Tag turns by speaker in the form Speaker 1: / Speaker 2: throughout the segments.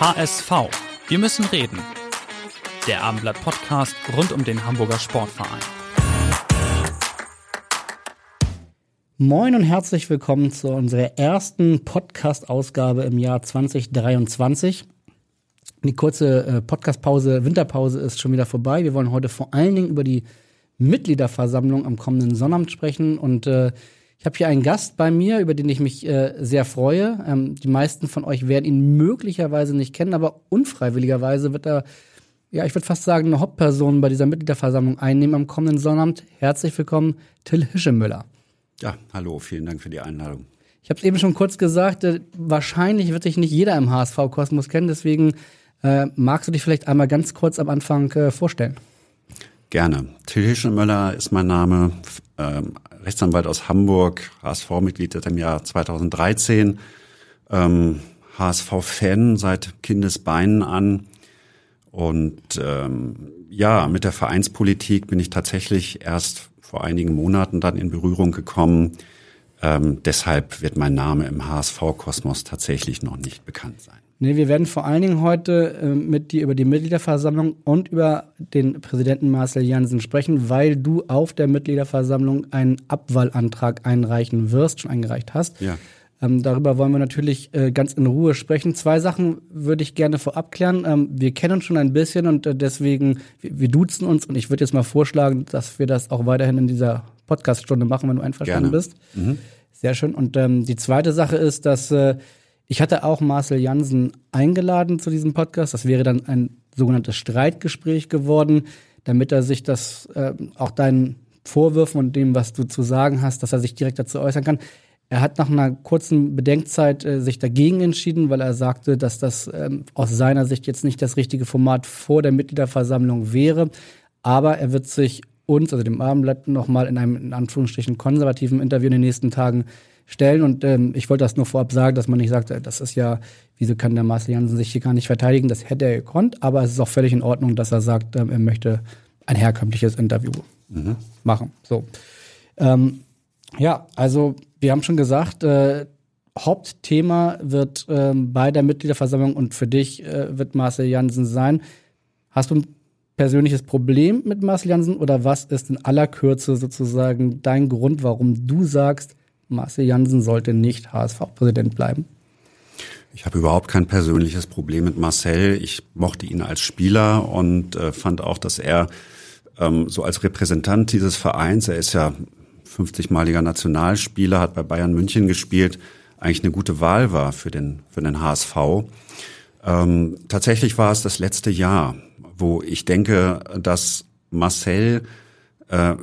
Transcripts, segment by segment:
Speaker 1: HSV. Wir müssen reden. Der Abendblatt Podcast rund um den Hamburger Sportverein.
Speaker 2: Moin und herzlich willkommen zu unserer ersten Podcast-Ausgabe im Jahr 2023. Die kurze äh, Podcast-Pause, Winterpause ist schon wieder vorbei. Wir wollen heute vor allen Dingen über die Mitgliederversammlung am kommenden Sonnabend sprechen und äh, ich habe hier einen Gast bei mir, über den ich mich äh, sehr freue. Ähm, die meisten von euch werden ihn möglicherweise nicht kennen, aber unfreiwilligerweise wird er, ja, ich würde fast sagen, eine Hauptperson bei dieser Mitgliederversammlung einnehmen am kommenden Sonnabend. Herzlich willkommen, Till Hischemüller.
Speaker 3: Ja, hallo, vielen Dank für die Einladung.
Speaker 2: Ich habe es eben schon kurz gesagt, äh, wahrscheinlich wird dich nicht jeder im HSV-Kosmos kennen, deswegen äh, magst du dich vielleicht einmal ganz kurz am Anfang äh, vorstellen?
Speaker 3: Gerne. Till Hischemöller ist mein Name, ähm, Rechtsanwalt aus Hamburg, HSV-Mitglied seit dem Jahr 2013, ähm, HSV-Fan seit Kindesbeinen an. Und ähm, ja, mit der Vereinspolitik bin ich tatsächlich erst vor einigen Monaten dann in Berührung gekommen. Ähm, deshalb wird mein Name im HSV-Kosmos tatsächlich noch nicht bekannt sein.
Speaker 2: Nee, wir werden vor allen Dingen heute äh, mit dir über die Mitgliederversammlung und über den Präsidenten Marcel Jansen sprechen, weil du auf der Mitgliederversammlung einen Abwahlantrag einreichen wirst, schon eingereicht hast.
Speaker 3: Ja.
Speaker 2: Ähm, darüber wollen wir natürlich äh, ganz in Ruhe sprechen. Zwei Sachen würde ich gerne vorab klären. Ähm, wir kennen uns schon ein bisschen und äh, deswegen, wir, wir, duzen uns und ich würde jetzt mal vorschlagen, dass wir das auch weiterhin in dieser Podcaststunde machen, wenn du einverstanden
Speaker 3: Gerne.
Speaker 2: bist. Mhm. Sehr schön. Und ähm, die zweite Sache ist, dass äh, ich hatte auch Marcel Jansen eingeladen zu diesem Podcast. Das wäre dann ein sogenanntes Streitgespräch geworden, damit er sich das äh, auch deinen Vorwürfen und dem, was du zu sagen hast, dass er sich direkt dazu äußern kann. Er hat nach einer kurzen Bedenkzeit äh, sich dagegen entschieden, weil er sagte, dass das ähm, aus seiner Sicht jetzt nicht das richtige Format vor der Mitgliederversammlung wäre. Aber er wird sich uns, also dem Abendblatt, nochmal in einem in Anführungsstrichen konservativen Interview in den nächsten Tagen stellen. Und ähm, ich wollte das nur vorab sagen, dass man nicht sagt, äh, das ist ja, wieso kann der Marcel Janssen sich hier gar nicht verteidigen? Das hätte er gekonnt, aber es ist auch völlig in Ordnung, dass er sagt, ähm, er möchte ein herkömmliches Interview mhm. machen. So. Ähm, ja, also wir haben schon gesagt, äh, Hauptthema wird ähm, bei der Mitgliederversammlung und für dich äh, wird Marcel Janssen sein. Hast du ein persönliches Problem mit Marcel Janssen oder was ist in aller Kürze sozusagen dein Grund, warum du sagst, Marcel Janssen sollte nicht HSV-Präsident bleiben?
Speaker 3: Ich habe überhaupt kein persönliches Problem mit Marcel. Ich mochte ihn als Spieler und äh, fand auch, dass er ähm, so als Repräsentant dieses Vereins, er ist ja 50-maliger Nationalspieler, hat bei Bayern München gespielt, eigentlich eine gute Wahl war für den, für den HSV. Ähm, tatsächlich war es das letzte Jahr, wo ich denke, dass Marcel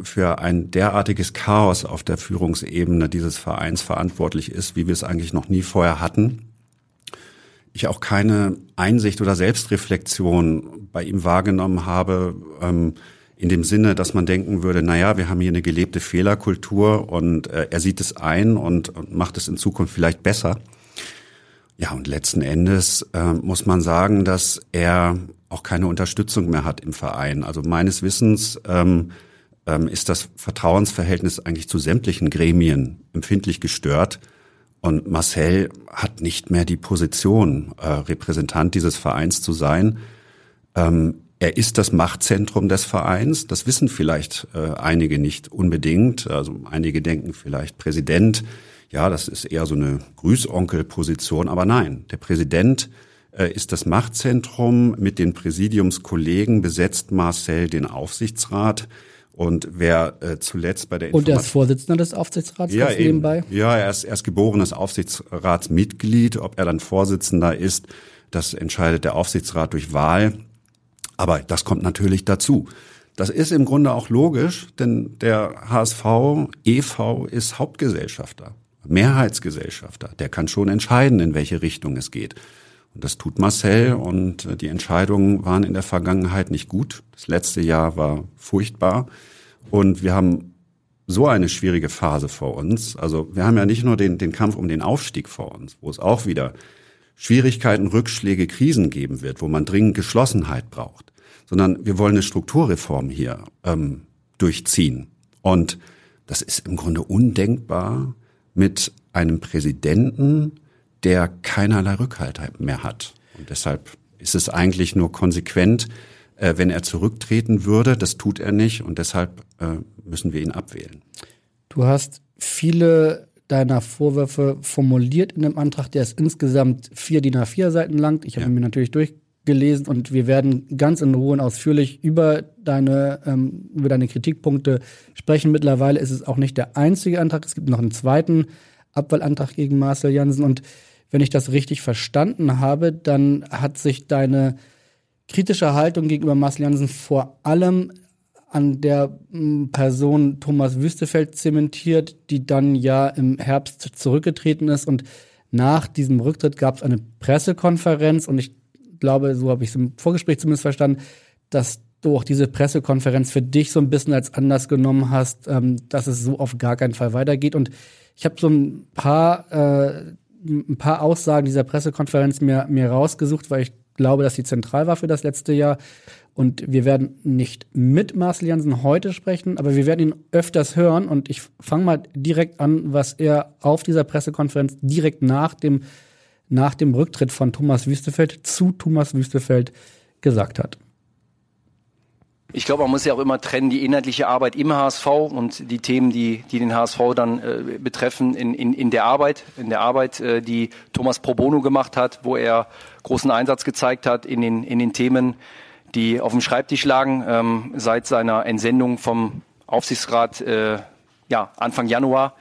Speaker 3: für ein derartiges Chaos auf der Führungsebene dieses Vereins verantwortlich ist, wie wir es eigentlich noch nie vorher hatten. Ich auch keine Einsicht oder Selbstreflexion bei ihm wahrgenommen habe, ähm, in dem Sinne, dass man denken würde, na ja, wir haben hier eine gelebte Fehlerkultur und äh, er sieht es ein und, und macht es in Zukunft vielleicht besser. Ja, und letzten Endes äh, muss man sagen, dass er auch keine Unterstützung mehr hat im Verein. Also meines Wissens ähm, ähm, ist das Vertrauensverhältnis eigentlich zu sämtlichen Gremien empfindlich gestört. Und Marcel hat nicht mehr die Position, äh, Repräsentant dieses Vereins zu sein. Ähm, er ist das Machtzentrum des Vereins. Das wissen vielleicht äh, einige nicht unbedingt. Also einige denken vielleicht Präsident. Ja, das ist eher so eine Grüßonkel-Position. Aber nein, der Präsident äh, ist das Machtzentrum. Mit den Präsidiumskollegen besetzt Marcel den Aufsichtsrat. Und wer äh, zuletzt bei der
Speaker 2: Informat Und er ist Vorsitzender des Aufsichtsrats
Speaker 3: ja, nebenbei? Ja, er ist, er ist geborenes Aufsichtsratsmitglied. Ob er dann Vorsitzender ist, das entscheidet der Aufsichtsrat durch Wahl. Aber das kommt natürlich dazu. Das ist im Grunde auch logisch, denn der HSV e.V. ist Hauptgesellschafter. Mehrheitsgesellschafter, der kann schon entscheiden, in welche Richtung es geht. Das tut Marcel und äh, die Entscheidungen waren in der Vergangenheit nicht gut. Das letzte Jahr war furchtbar und wir haben so eine schwierige Phase vor uns. Also wir haben ja nicht nur den, den Kampf um den Aufstieg vor uns, wo es auch wieder Schwierigkeiten, Rückschläge, Krisen geben wird, wo man dringend Geschlossenheit braucht, sondern wir wollen eine Strukturreform hier ähm, durchziehen. Und das ist im Grunde undenkbar mit einem Präsidenten, der keinerlei Rückhalt mehr hat. Und deshalb ist es eigentlich nur konsequent, äh, wenn er zurücktreten würde. Das tut er nicht und deshalb äh, müssen wir ihn abwählen.
Speaker 2: Du hast viele deiner Vorwürfe formuliert in dem Antrag. Der ist insgesamt vier DIN A4 Seiten lang. Ich habe ja. ihn mir natürlich durchgelesen und wir werden ganz in Ruhe und ausführlich über deine, ähm, über deine Kritikpunkte sprechen. Mittlerweile ist es auch nicht der einzige Antrag. Es gibt noch einen zweiten Abwahlantrag gegen Marcel Jansen und wenn ich das richtig verstanden habe, dann hat sich deine kritische Haltung gegenüber Marcel Jansen vor allem an der hm, Person Thomas Wüstefeld zementiert, die dann ja im Herbst zurückgetreten ist. Und nach diesem Rücktritt gab es eine Pressekonferenz und ich glaube, so habe ich es im Vorgespräch zumindest verstanden, dass du auch diese Pressekonferenz für dich so ein bisschen als Anlass genommen hast, ähm, dass es so auf gar keinen Fall weitergeht. Und ich habe so ein paar, äh, ein paar Aussagen dieser Pressekonferenz mir, mir rausgesucht, weil ich glaube, dass sie zentral war für das letzte Jahr. Und wir werden nicht mit Marcel Jansen heute sprechen, aber wir werden ihn öfters hören. Und ich fange mal direkt an, was er auf dieser Pressekonferenz direkt nach dem, nach dem Rücktritt von Thomas Wüstefeld zu Thomas Wüstefeld gesagt hat.
Speaker 4: Ich glaube, man muss ja auch immer trennen, die inhaltliche Arbeit im HSV und die Themen, die, die den HSV dann äh, betreffen, in, in, in der Arbeit, in der Arbeit, äh, die Thomas Pro Bono gemacht hat, wo er großen Einsatz gezeigt hat in den, in den Themen, die auf dem Schreibtisch lagen, ähm, seit seiner Entsendung vom Aufsichtsrat äh, ja, Anfang Januar.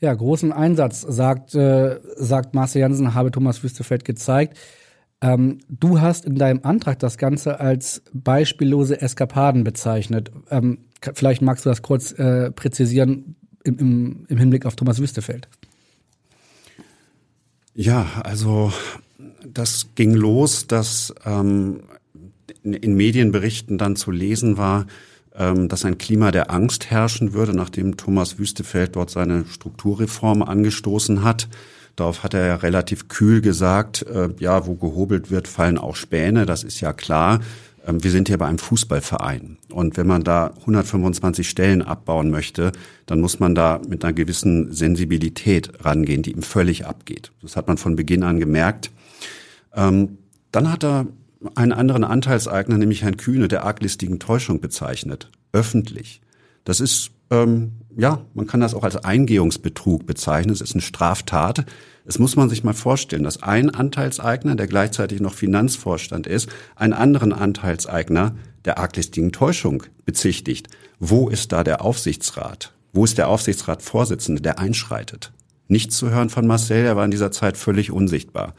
Speaker 2: Ja, großen Einsatz, sagt, äh, sagt Marcel Jansen, habe Thomas Wüstefeld gezeigt. Ähm, du hast in deinem Antrag das Ganze als beispiellose Eskapaden bezeichnet. Ähm, vielleicht magst du das kurz äh, präzisieren im, im, im Hinblick auf Thomas Wüstefeld.
Speaker 3: Ja, also das ging los, dass ähm, in, in Medienberichten dann zu lesen war, ähm, dass ein Klima der Angst herrschen würde, nachdem Thomas Wüstefeld dort seine Strukturreform angestoßen hat. Darauf hat er ja relativ kühl gesagt, äh, ja, wo gehobelt wird, fallen auch Späne, das ist ja klar. Ähm, wir sind hier bei einem Fußballverein. Und wenn man da 125 Stellen abbauen möchte, dann muss man da mit einer gewissen Sensibilität rangehen, die ihm völlig abgeht. Das hat man von Beginn an gemerkt. Ähm, dann hat er einen anderen Anteilseigner, nämlich Herrn Kühne, der arglistigen Täuschung bezeichnet. Öffentlich. Das ist ähm, ja, man kann das auch als Eingehungsbetrug bezeichnen. Es ist eine Straftat. Es muss man sich mal vorstellen, dass ein Anteilseigner, der gleichzeitig noch Finanzvorstand ist, einen anderen Anteilseigner der arglistigen Täuschung bezichtigt. Wo ist da der Aufsichtsrat? Wo ist der Aufsichtsratsvorsitzende, der einschreitet? Nichts zu hören von Marcel, er war in dieser Zeit völlig unsichtbar.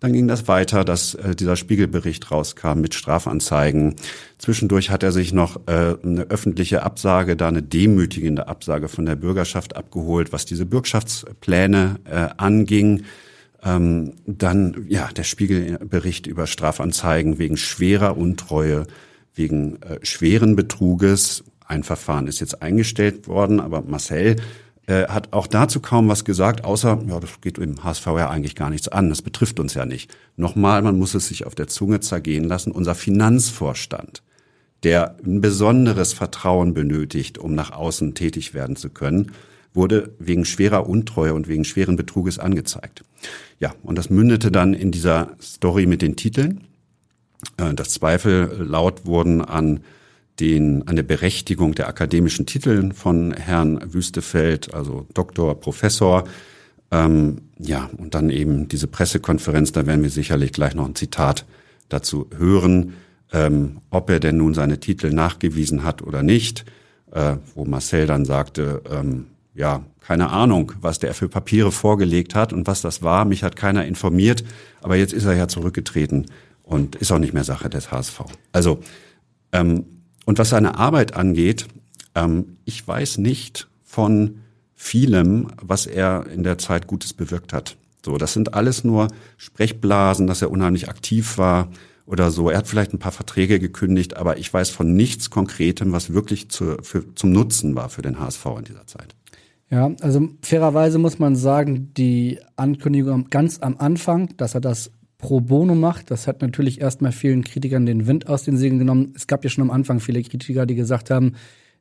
Speaker 3: Dann ging das weiter, dass äh, dieser Spiegelbericht rauskam mit Strafanzeigen. Zwischendurch hat er sich noch äh, eine öffentliche Absage, da eine demütigende Absage von der Bürgerschaft abgeholt, was diese Bürgschaftspläne äh, anging. Ähm, dann ja der Spiegelbericht über Strafanzeigen wegen schwerer Untreue, wegen äh, schweren Betruges. Ein Verfahren ist jetzt eingestellt worden, aber Marcel äh, hat auch dazu kaum was gesagt, außer, ja, das geht im HSV ja eigentlich gar nichts an, das betrifft uns ja nicht. Nochmal, man muss es sich auf der Zunge zergehen lassen, unser Finanzvorstand, der ein besonderes Vertrauen benötigt, um nach außen tätig werden zu können, wurde wegen schwerer Untreue und wegen schweren Betruges angezeigt. Ja, und das mündete dann in dieser Story mit den Titeln, äh, dass Zweifel laut wurden an den, an der Berechtigung der akademischen Titel von Herrn Wüstefeld, also Doktor, Professor. Ähm, ja, und dann eben diese Pressekonferenz, da werden wir sicherlich gleich noch ein Zitat dazu hören, ähm, ob er denn nun seine Titel nachgewiesen hat oder nicht, äh, wo Marcel dann sagte, ähm, ja, keine Ahnung, was der für Papiere vorgelegt hat und was das war. Mich hat keiner informiert, aber jetzt ist er ja zurückgetreten und ist auch nicht mehr Sache des HSV. Also ähm, und was seine Arbeit angeht, ähm, ich weiß nicht von vielem, was er in der Zeit Gutes bewirkt hat. So, das sind alles nur Sprechblasen, dass er unheimlich aktiv war oder so. Er hat vielleicht ein paar Verträge gekündigt, aber ich weiß von nichts Konkretem, was wirklich zu, für, zum Nutzen war für den HSV in dieser Zeit.
Speaker 2: Ja, also fairerweise muss man sagen, die Ankündigung ganz am Anfang, dass er das pro bono macht, das hat natürlich erstmal vielen Kritikern den Wind aus den Segeln genommen. Es gab ja schon am Anfang viele Kritiker, die gesagt haben,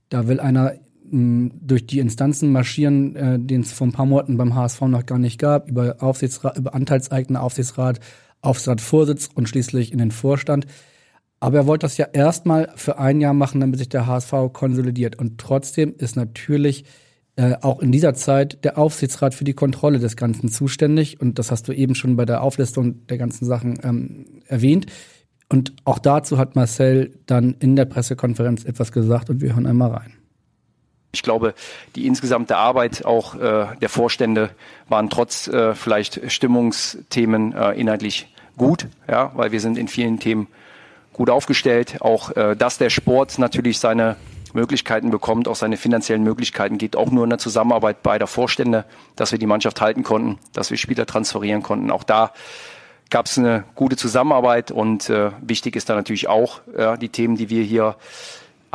Speaker 2: da will einer mh, durch die Instanzen marschieren, äh, den es vor ein paar Monaten beim HSV noch gar nicht gab, über Aufsichtsrat, über Anteilseigner, Aufsichtsrat, Aufsichtsratvorsitz und schließlich in den Vorstand. Aber er wollte das ja erstmal für ein Jahr machen, damit sich der HSV konsolidiert. Und trotzdem ist natürlich äh, auch in dieser Zeit der Aufsichtsrat für die Kontrolle des Ganzen zuständig. Und das hast du eben schon bei der Auflistung der ganzen Sachen ähm, erwähnt. Und auch dazu hat Marcel dann in der Pressekonferenz etwas gesagt und wir hören einmal rein.
Speaker 4: Ich glaube, die insgesamte Arbeit auch äh, der Vorstände waren trotz äh, vielleicht Stimmungsthemen äh, inhaltlich gut, ja, weil wir sind in vielen Themen gut aufgestellt. Auch äh, dass der Sport natürlich seine Möglichkeiten bekommt, auch seine finanziellen Möglichkeiten, geht auch nur in der Zusammenarbeit beider Vorstände, dass wir die Mannschaft halten konnten, dass wir Spieler transferieren konnten. Auch da gab es eine gute Zusammenarbeit und äh, wichtig ist da natürlich auch äh, die Themen, die wir hier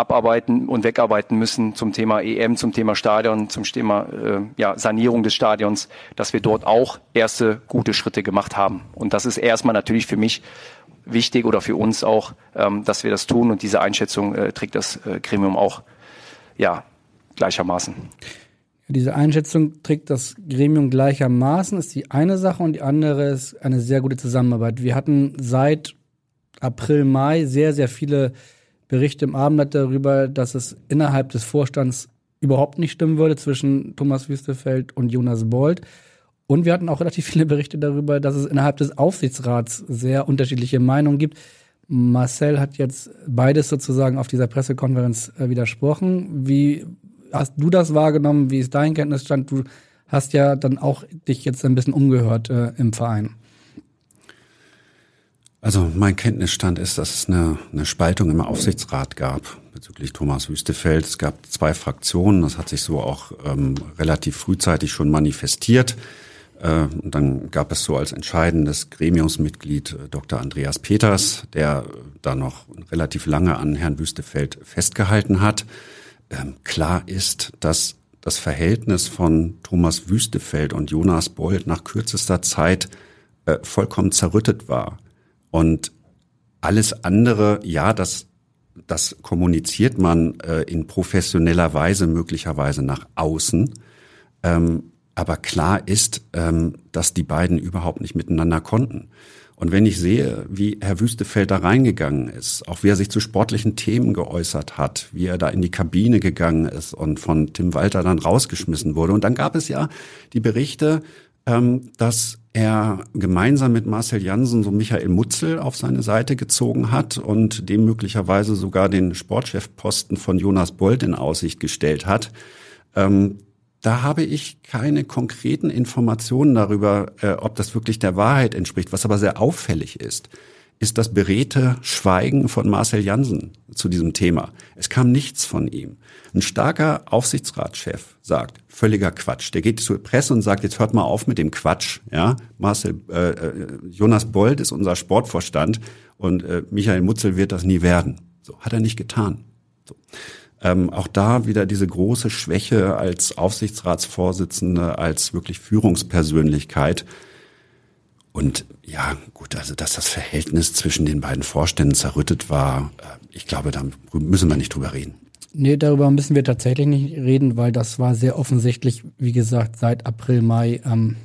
Speaker 4: abarbeiten und wegarbeiten müssen zum Thema EM, zum Thema Stadion, zum Thema äh, ja, Sanierung des Stadions, dass wir dort auch erste gute Schritte gemacht haben. Und das ist erstmal natürlich für mich wichtig oder für uns auch, ähm, dass wir das tun und diese Einschätzung äh, trägt das äh, Gremium auch ja, gleichermaßen.
Speaker 2: Diese Einschätzung trägt das Gremium gleichermaßen, ist die eine Sache und die andere ist eine sehr gute Zusammenarbeit. Wir hatten seit April, Mai sehr, sehr viele Berichte im Abendblatt darüber, dass es innerhalb des Vorstands überhaupt nicht stimmen würde zwischen Thomas Wüstefeld und Jonas Bold. Und wir hatten auch relativ viele Berichte darüber, dass es innerhalb des Aufsichtsrats sehr unterschiedliche Meinungen gibt. Marcel hat jetzt beides sozusagen auf dieser Pressekonferenz äh, widersprochen. Wie hast du das wahrgenommen? Wie ist dein Kenntnisstand? Du hast ja dann auch dich jetzt ein bisschen umgehört äh, im Verein.
Speaker 3: Also mein Kenntnisstand ist, dass es eine, eine Spaltung im Aufsichtsrat gab bezüglich Thomas Wüstefeld. Es gab zwei Fraktionen, das hat sich so auch ähm, relativ frühzeitig schon manifestiert. Äh, und dann gab es so als entscheidendes Gremiumsmitglied äh, Dr. Andreas Peters, der da noch relativ lange an Herrn Wüstefeld festgehalten hat. Ähm, klar ist, dass das Verhältnis von Thomas Wüstefeld und Jonas Bold nach kürzester Zeit äh, vollkommen zerrüttet war. Und alles andere, ja, das, das kommuniziert man in professioneller Weise möglicherweise nach außen. Ähm, aber klar ist, ähm, dass die beiden überhaupt nicht miteinander konnten. Und wenn ich sehe, wie Herr Wüstefeld da reingegangen ist, auch wie er sich zu sportlichen Themen geäußert hat, wie er da in die Kabine gegangen ist und von Tim Walter dann rausgeschmissen wurde. Und dann gab es ja die Berichte, ähm, dass er gemeinsam mit Marcel Jansen so Michael Mutzel auf seine Seite gezogen hat und dem möglicherweise sogar den Sportchefposten von Jonas Bold in Aussicht gestellt hat. Da habe ich keine konkreten Informationen darüber, äh, ob das wirklich der Wahrheit entspricht. Was aber sehr auffällig ist, ist das beredte Schweigen von Marcel Jansen zu diesem Thema. Es kam nichts von ihm. Ein starker Aufsichtsratschef sagt, völliger Quatsch. Der geht zur Presse und sagt, jetzt hört mal auf mit dem Quatsch. Ja, Marcel, äh, äh Jonas Bold ist unser Sportvorstand und äh, Michael Mutzel wird das nie werden. So hat er nicht getan. So. Ähm, auch da wieder diese große Schwäche als Aufsichtsratsvorsitzende, als wirklich Führungspersönlichkeit. Und ja, gut, also dass das Verhältnis zwischen den beiden Vorständen zerrüttet war, äh, ich glaube, da müssen wir nicht drüber reden.
Speaker 2: Nee, darüber müssen wir tatsächlich nicht reden, weil das war sehr offensichtlich, wie gesagt, seit April, Mai ähm,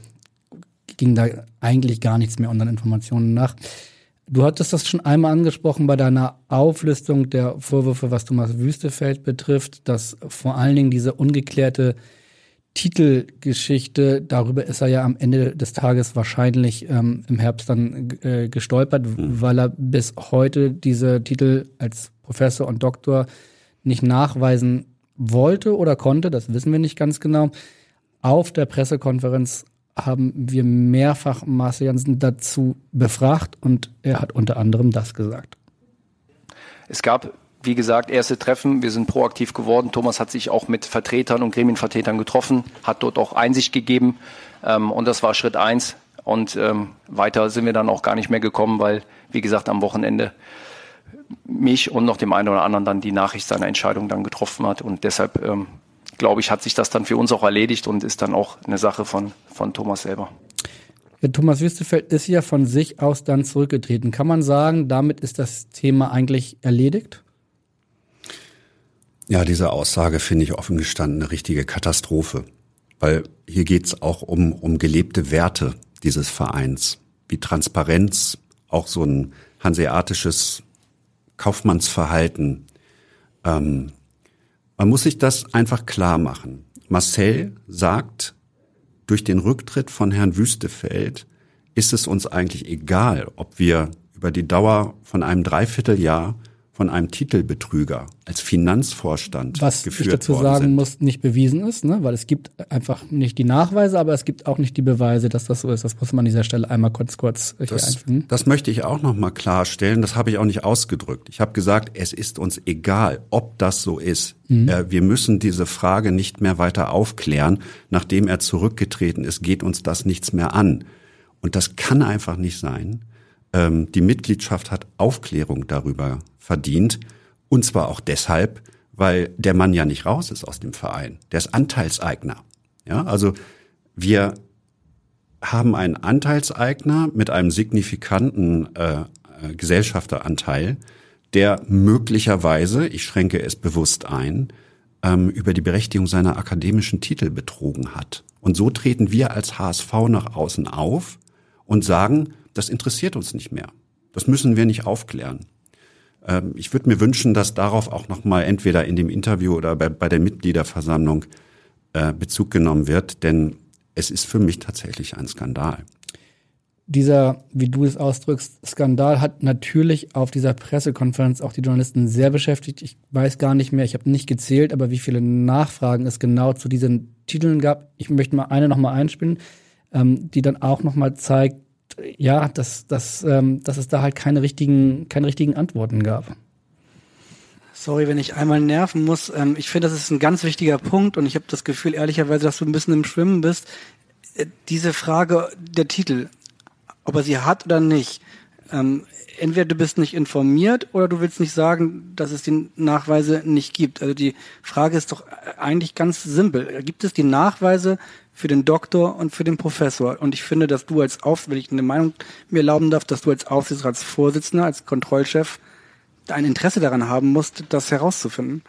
Speaker 2: ging da eigentlich gar nichts mehr unseren Informationen nach. Du hattest das schon einmal angesprochen bei deiner Auflistung der Vorwürfe, was Thomas Wüstefeld betrifft, dass vor allen Dingen diese ungeklärte Titelgeschichte, darüber ist er ja am Ende des Tages wahrscheinlich ähm, im Herbst dann äh, gestolpert, mhm. weil er bis heute diese Titel als Professor und Doktor nicht nachweisen wollte oder konnte, das wissen wir nicht ganz genau. Auf der Pressekonferenz haben wir mehrfach Marcel Janssen dazu befragt und er hat unter anderem das gesagt.
Speaker 4: Es gab wie gesagt, erste Treffen. Wir sind proaktiv geworden. Thomas hat sich auch mit Vertretern und Gremienvertretern getroffen, hat dort auch Einsicht gegeben. Ähm, und das war Schritt eins. Und ähm, weiter sind wir dann auch gar nicht mehr gekommen, weil, wie gesagt, am Wochenende mich und noch dem einen oder anderen dann die Nachricht seiner Entscheidung dann getroffen hat. Und deshalb, ähm, glaube ich, hat sich das dann für uns auch erledigt und ist dann auch eine Sache von, von Thomas selber.
Speaker 2: Ja, Thomas Wüstefeld ist ja von sich aus dann zurückgetreten. Kann man sagen, damit ist das Thema eigentlich erledigt?
Speaker 3: Ja, diese Aussage finde ich offen gestanden eine richtige Katastrophe. Weil hier geht's auch um, um gelebte Werte dieses Vereins, wie Transparenz, auch so ein hanseatisches Kaufmannsverhalten. Ähm, man muss sich das einfach klar machen. Marcel sagt, durch den Rücktritt von Herrn Wüstefeld ist es uns eigentlich egal, ob wir über die Dauer von einem Dreivierteljahr von einem Titelbetrüger als Finanzvorstand
Speaker 2: Was
Speaker 3: geführt
Speaker 2: ich dazu
Speaker 3: worden
Speaker 2: sagen
Speaker 3: sind.
Speaker 2: muss, nicht bewiesen ist, ne? weil es gibt einfach nicht die Nachweise, aber es gibt auch nicht die Beweise, dass das so ist. Das muss man an dieser Stelle einmal kurz kurz hier
Speaker 3: Das,
Speaker 2: einfügen.
Speaker 3: das möchte ich auch noch mal klarstellen. Das habe ich auch nicht ausgedrückt. Ich habe gesagt, es ist uns egal, ob das so ist. Äh, wir müssen diese Frage nicht mehr weiter aufklären. Nachdem er zurückgetreten ist, geht uns das nichts mehr an. Und das kann einfach nicht sein. Ähm, die Mitgliedschaft hat Aufklärung darüber verdient. Und zwar auch deshalb, weil der Mann ja nicht raus ist aus dem Verein. Der ist Anteilseigner. Ja, also wir haben einen Anteilseigner mit einem signifikanten äh, äh, Gesellschafteranteil, der möglicherweise, ich schränke es bewusst ein, ähm, über die Berechtigung seiner akademischen Titel betrogen hat. Und so treten wir als HSV nach außen auf und sagen, das interessiert uns nicht mehr. Das müssen wir nicht aufklären. Ähm, ich würde mir wünschen, dass darauf auch nochmal entweder in dem Interview oder bei, bei der Mitgliederversammlung äh, Bezug genommen wird, denn es ist für mich tatsächlich ein Skandal.
Speaker 2: Dieser, wie du es ausdrückst, Skandal hat natürlich auf dieser Pressekonferenz auch die Journalisten sehr beschäftigt. Ich weiß gar nicht mehr, ich habe nicht gezählt, aber wie viele Nachfragen es genau zu diesen Titeln gab. Ich möchte mal eine noch mal einspielen, ähm, die dann auch noch mal zeigt, ja, dass, dass, ähm, dass es da halt keine richtigen, keine richtigen Antworten gab.
Speaker 5: Sorry, wenn ich einmal nerven muss. Ähm, ich finde, das ist ein ganz wichtiger Punkt und ich habe das Gefühl, ehrlicherweise, dass du ein bisschen im Schwimmen bist. Äh, Diese Frage der Titel, ob er sie hat oder nicht. Ähm, entweder du bist nicht informiert oder du willst nicht sagen, dass es die Nachweise nicht gibt. Also die Frage ist doch eigentlich ganz simpel. Gibt es die Nachweise für den Doktor und für den Professor? Und ich finde, dass du als Auf, wenn ich eine Meinung mir erlauben darf, dass du als Aufsichtsratsvorsitzender, als Kontrollchef ein Interesse daran haben musst, das herauszufinden.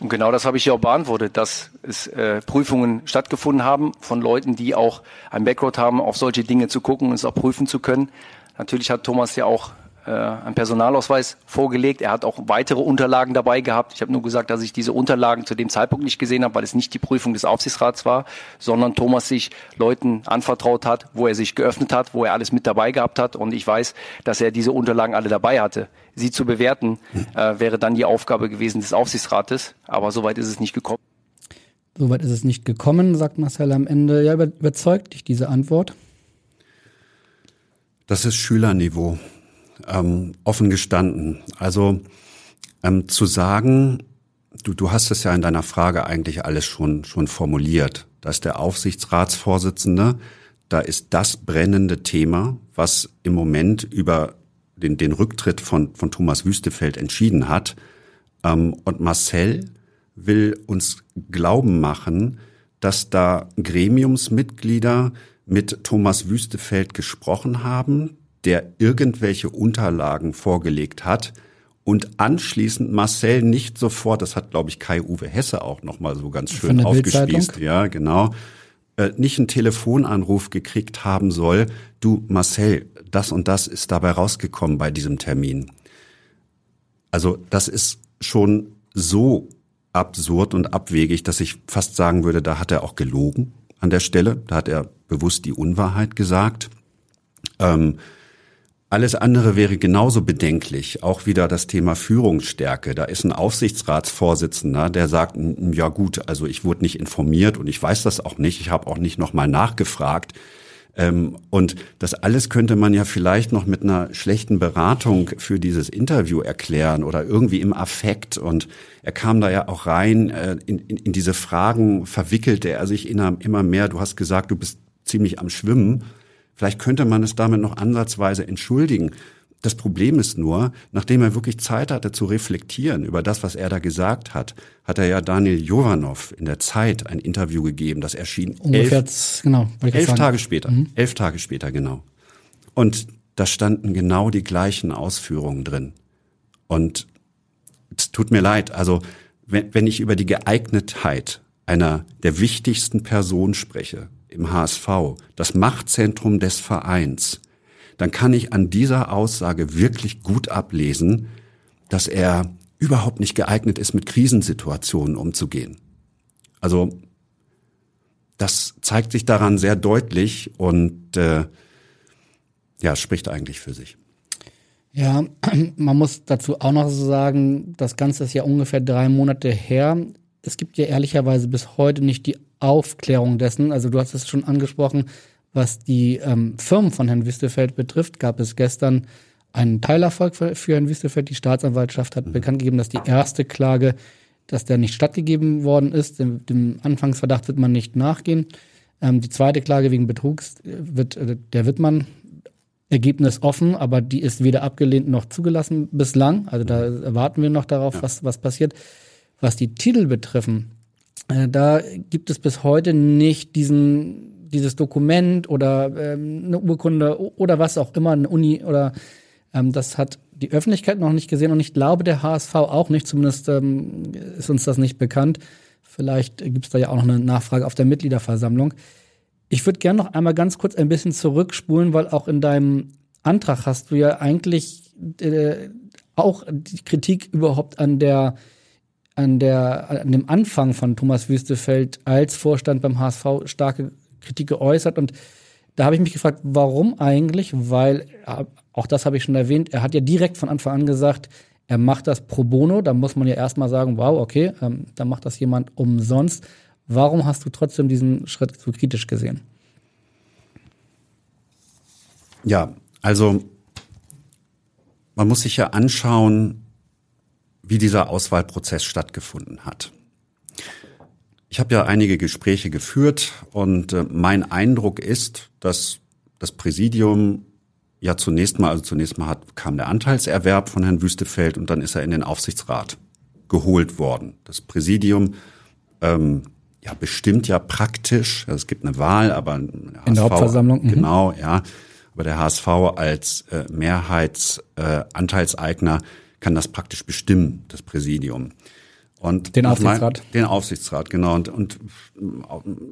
Speaker 4: Und genau das habe ich ja auch beantwortet, dass es äh, Prüfungen stattgefunden haben von Leuten, die auch ein Background haben, auf solche Dinge zu gucken und es auch prüfen zu können. Natürlich hat Thomas ja auch äh, einen Personalausweis vorgelegt. Er hat auch weitere Unterlagen dabei gehabt. Ich habe nur gesagt, dass ich diese Unterlagen zu dem Zeitpunkt nicht gesehen habe, weil es nicht die Prüfung des Aufsichtsrats war, sondern Thomas sich Leuten anvertraut hat, wo er sich geöffnet hat, wo er alles mit dabei gehabt hat. Und ich weiß, dass er diese Unterlagen alle dabei hatte. Sie zu bewerten, äh, wäre dann die Aufgabe gewesen des Aufsichtsrates. Aber soweit ist es nicht gekommen.
Speaker 2: Soweit ist es nicht gekommen, sagt Marcel am Ende. Ja, über, überzeugt dich diese Antwort?
Speaker 3: Das ist Schülerniveau, ähm, offen gestanden. Also ähm, zu sagen, du, du hast es ja in deiner Frage eigentlich alles schon, schon formuliert. Da ist der Aufsichtsratsvorsitzende, da ist das brennende Thema, was im Moment über den, den Rücktritt von, von Thomas Wüstefeld entschieden hat. Ähm, und Marcel will uns glauben machen, dass da Gremiumsmitglieder mit Thomas Wüstefeld gesprochen haben, der irgendwelche Unterlagen vorgelegt hat und anschließend Marcel nicht sofort, das hat glaube ich Kai-Uwe Hesse auch noch mal so ganz schön aufgespießt, ja, genau, äh, nicht einen Telefonanruf gekriegt haben soll, du Marcel, das und das ist dabei rausgekommen bei diesem Termin. Also das ist schon so absurd und abwegig, dass ich fast sagen würde, da hat er auch gelogen an der Stelle. Da hat er bewusst die Unwahrheit gesagt. Ähm, alles andere wäre genauso bedenklich. Auch wieder das Thema Führungsstärke. Da ist ein Aufsichtsratsvorsitzender, der sagt, "Mm, ja gut, also ich wurde nicht informiert und ich weiß das auch nicht. Ich habe auch nicht nochmal nachgefragt. Ähm, und das alles könnte man ja vielleicht noch mit einer schlechten Beratung für dieses Interview erklären oder irgendwie im Affekt. Und er kam da ja auch rein äh, in, in, in diese Fragen, verwickelte er sich immer mehr. Du hast gesagt, du bist ziemlich am Schwimmen. Vielleicht könnte man es damit noch ansatzweise entschuldigen. Das Problem ist nur, nachdem er wirklich Zeit hatte zu reflektieren über das, was er da gesagt hat, hat er ja Daniel Jovanov in der Zeit ein Interview gegeben, das erschien
Speaker 2: Ungefähr,
Speaker 3: elf,
Speaker 2: genau,
Speaker 3: elf Tage später. Mhm. Elf Tage später, genau. Und da standen genau die gleichen Ausführungen drin. Und es tut mir leid, also wenn, wenn ich über die Geeignetheit einer der wichtigsten Personen spreche im HSV, das Machtzentrum des Vereins, dann kann ich an dieser Aussage wirklich gut ablesen, dass er überhaupt nicht geeignet ist, mit Krisensituationen umzugehen. Also das zeigt sich daran sehr deutlich und äh, ja, spricht eigentlich für sich.
Speaker 2: Ja, man muss dazu auch noch sagen, das Ganze ist ja ungefähr drei Monate her. Es gibt ja ehrlicherweise bis heute nicht die Aufklärung dessen. Also du hast es schon angesprochen, was die ähm, Firmen von Herrn Wüstefeld betrifft, gab es gestern einen Teilerfolg für, für Herrn Wüstefeld. Die Staatsanwaltschaft hat mhm. bekannt gegeben, dass die erste Klage, dass der nicht stattgegeben worden ist. Dem, dem Anfangsverdacht wird man nicht nachgehen. Ähm, die zweite Klage wegen Betrugs äh, wird, äh, der wird man Ergebnis offen, aber die ist weder abgelehnt noch zugelassen bislang. Also da mhm. erwarten wir noch darauf, ja. was, was passiert. Was die Titel betreffen, äh, da gibt es bis heute nicht diesen dieses Dokument oder ähm, eine Urkunde oder was auch immer, eine Uni oder ähm, das hat die Öffentlichkeit noch nicht gesehen und ich glaube der HSV auch nicht, zumindest ähm, ist uns das nicht bekannt. Vielleicht gibt es da ja auch noch eine Nachfrage auf der Mitgliederversammlung. Ich würde gerne noch einmal ganz kurz ein bisschen zurückspulen, weil auch in deinem Antrag hast du ja eigentlich äh, auch die Kritik überhaupt an der an der an dem Anfang von Thomas Wüstefeld als Vorstand beim HSV starke Kritik geäußert und da habe ich mich gefragt, warum eigentlich? Weil, auch das habe ich schon erwähnt, er hat ja direkt von Anfang an gesagt, er macht das pro bono. Da muss man ja erstmal sagen, wow, okay, ähm, da macht das jemand umsonst. Warum hast du trotzdem diesen Schritt so kritisch gesehen?
Speaker 3: Ja, also man muss sich ja anschauen, wie dieser Auswahlprozess stattgefunden hat. Ich habe ja einige Gespräche geführt und äh, mein Eindruck ist, dass das Präsidium ja zunächst mal, also zunächst mal hat, kam der Anteilserwerb von Herrn Wüstefeld und dann ist er in den Aufsichtsrat geholt worden. Das Präsidium ähm, ja bestimmt ja praktisch, also es gibt eine Wahl, aber HSV,
Speaker 2: in der Hauptversammlung
Speaker 3: mhm. genau, ja, aber der HSV als äh, Mehrheitsanteilseigner äh, kann das praktisch bestimmen, das Präsidium.
Speaker 2: Und den Aufsichtsrat?
Speaker 3: Mein, den Aufsichtsrat, genau. Und, und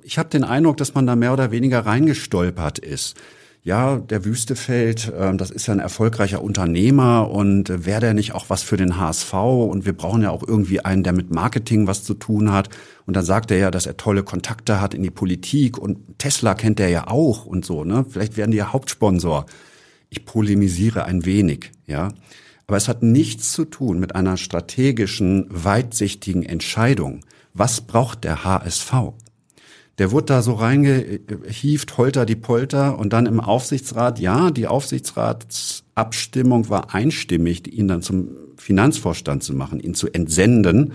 Speaker 3: ich habe den Eindruck, dass man da mehr oder weniger reingestolpert ist. Ja, der Wüstefeld, äh, das ist ja ein erfolgreicher Unternehmer und äh, wäre der nicht auch was für den HSV? Und wir brauchen ja auch irgendwie einen, der mit Marketing was zu tun hat. Und dann sagt er ja, dass er tolle Kontakte hat in die Politik und Tesla kennt er ja auch und so. Ne? Vielleicht werden die ja Hauptsponsor. Ich polemisiere ein wenig, ja. Aber es hat nichts zu tun mit einer strategischen, weitsichtigen Entscheidung. Was braucht der HSV? Der wurde da so reingehieft, holter die Polter und dann im Aufsichtsrat, ja, die Aufsichtsratsabstimmung war einstimmig, ihn dann zum Finanzvorstand zu machen, ihn zu entsenden.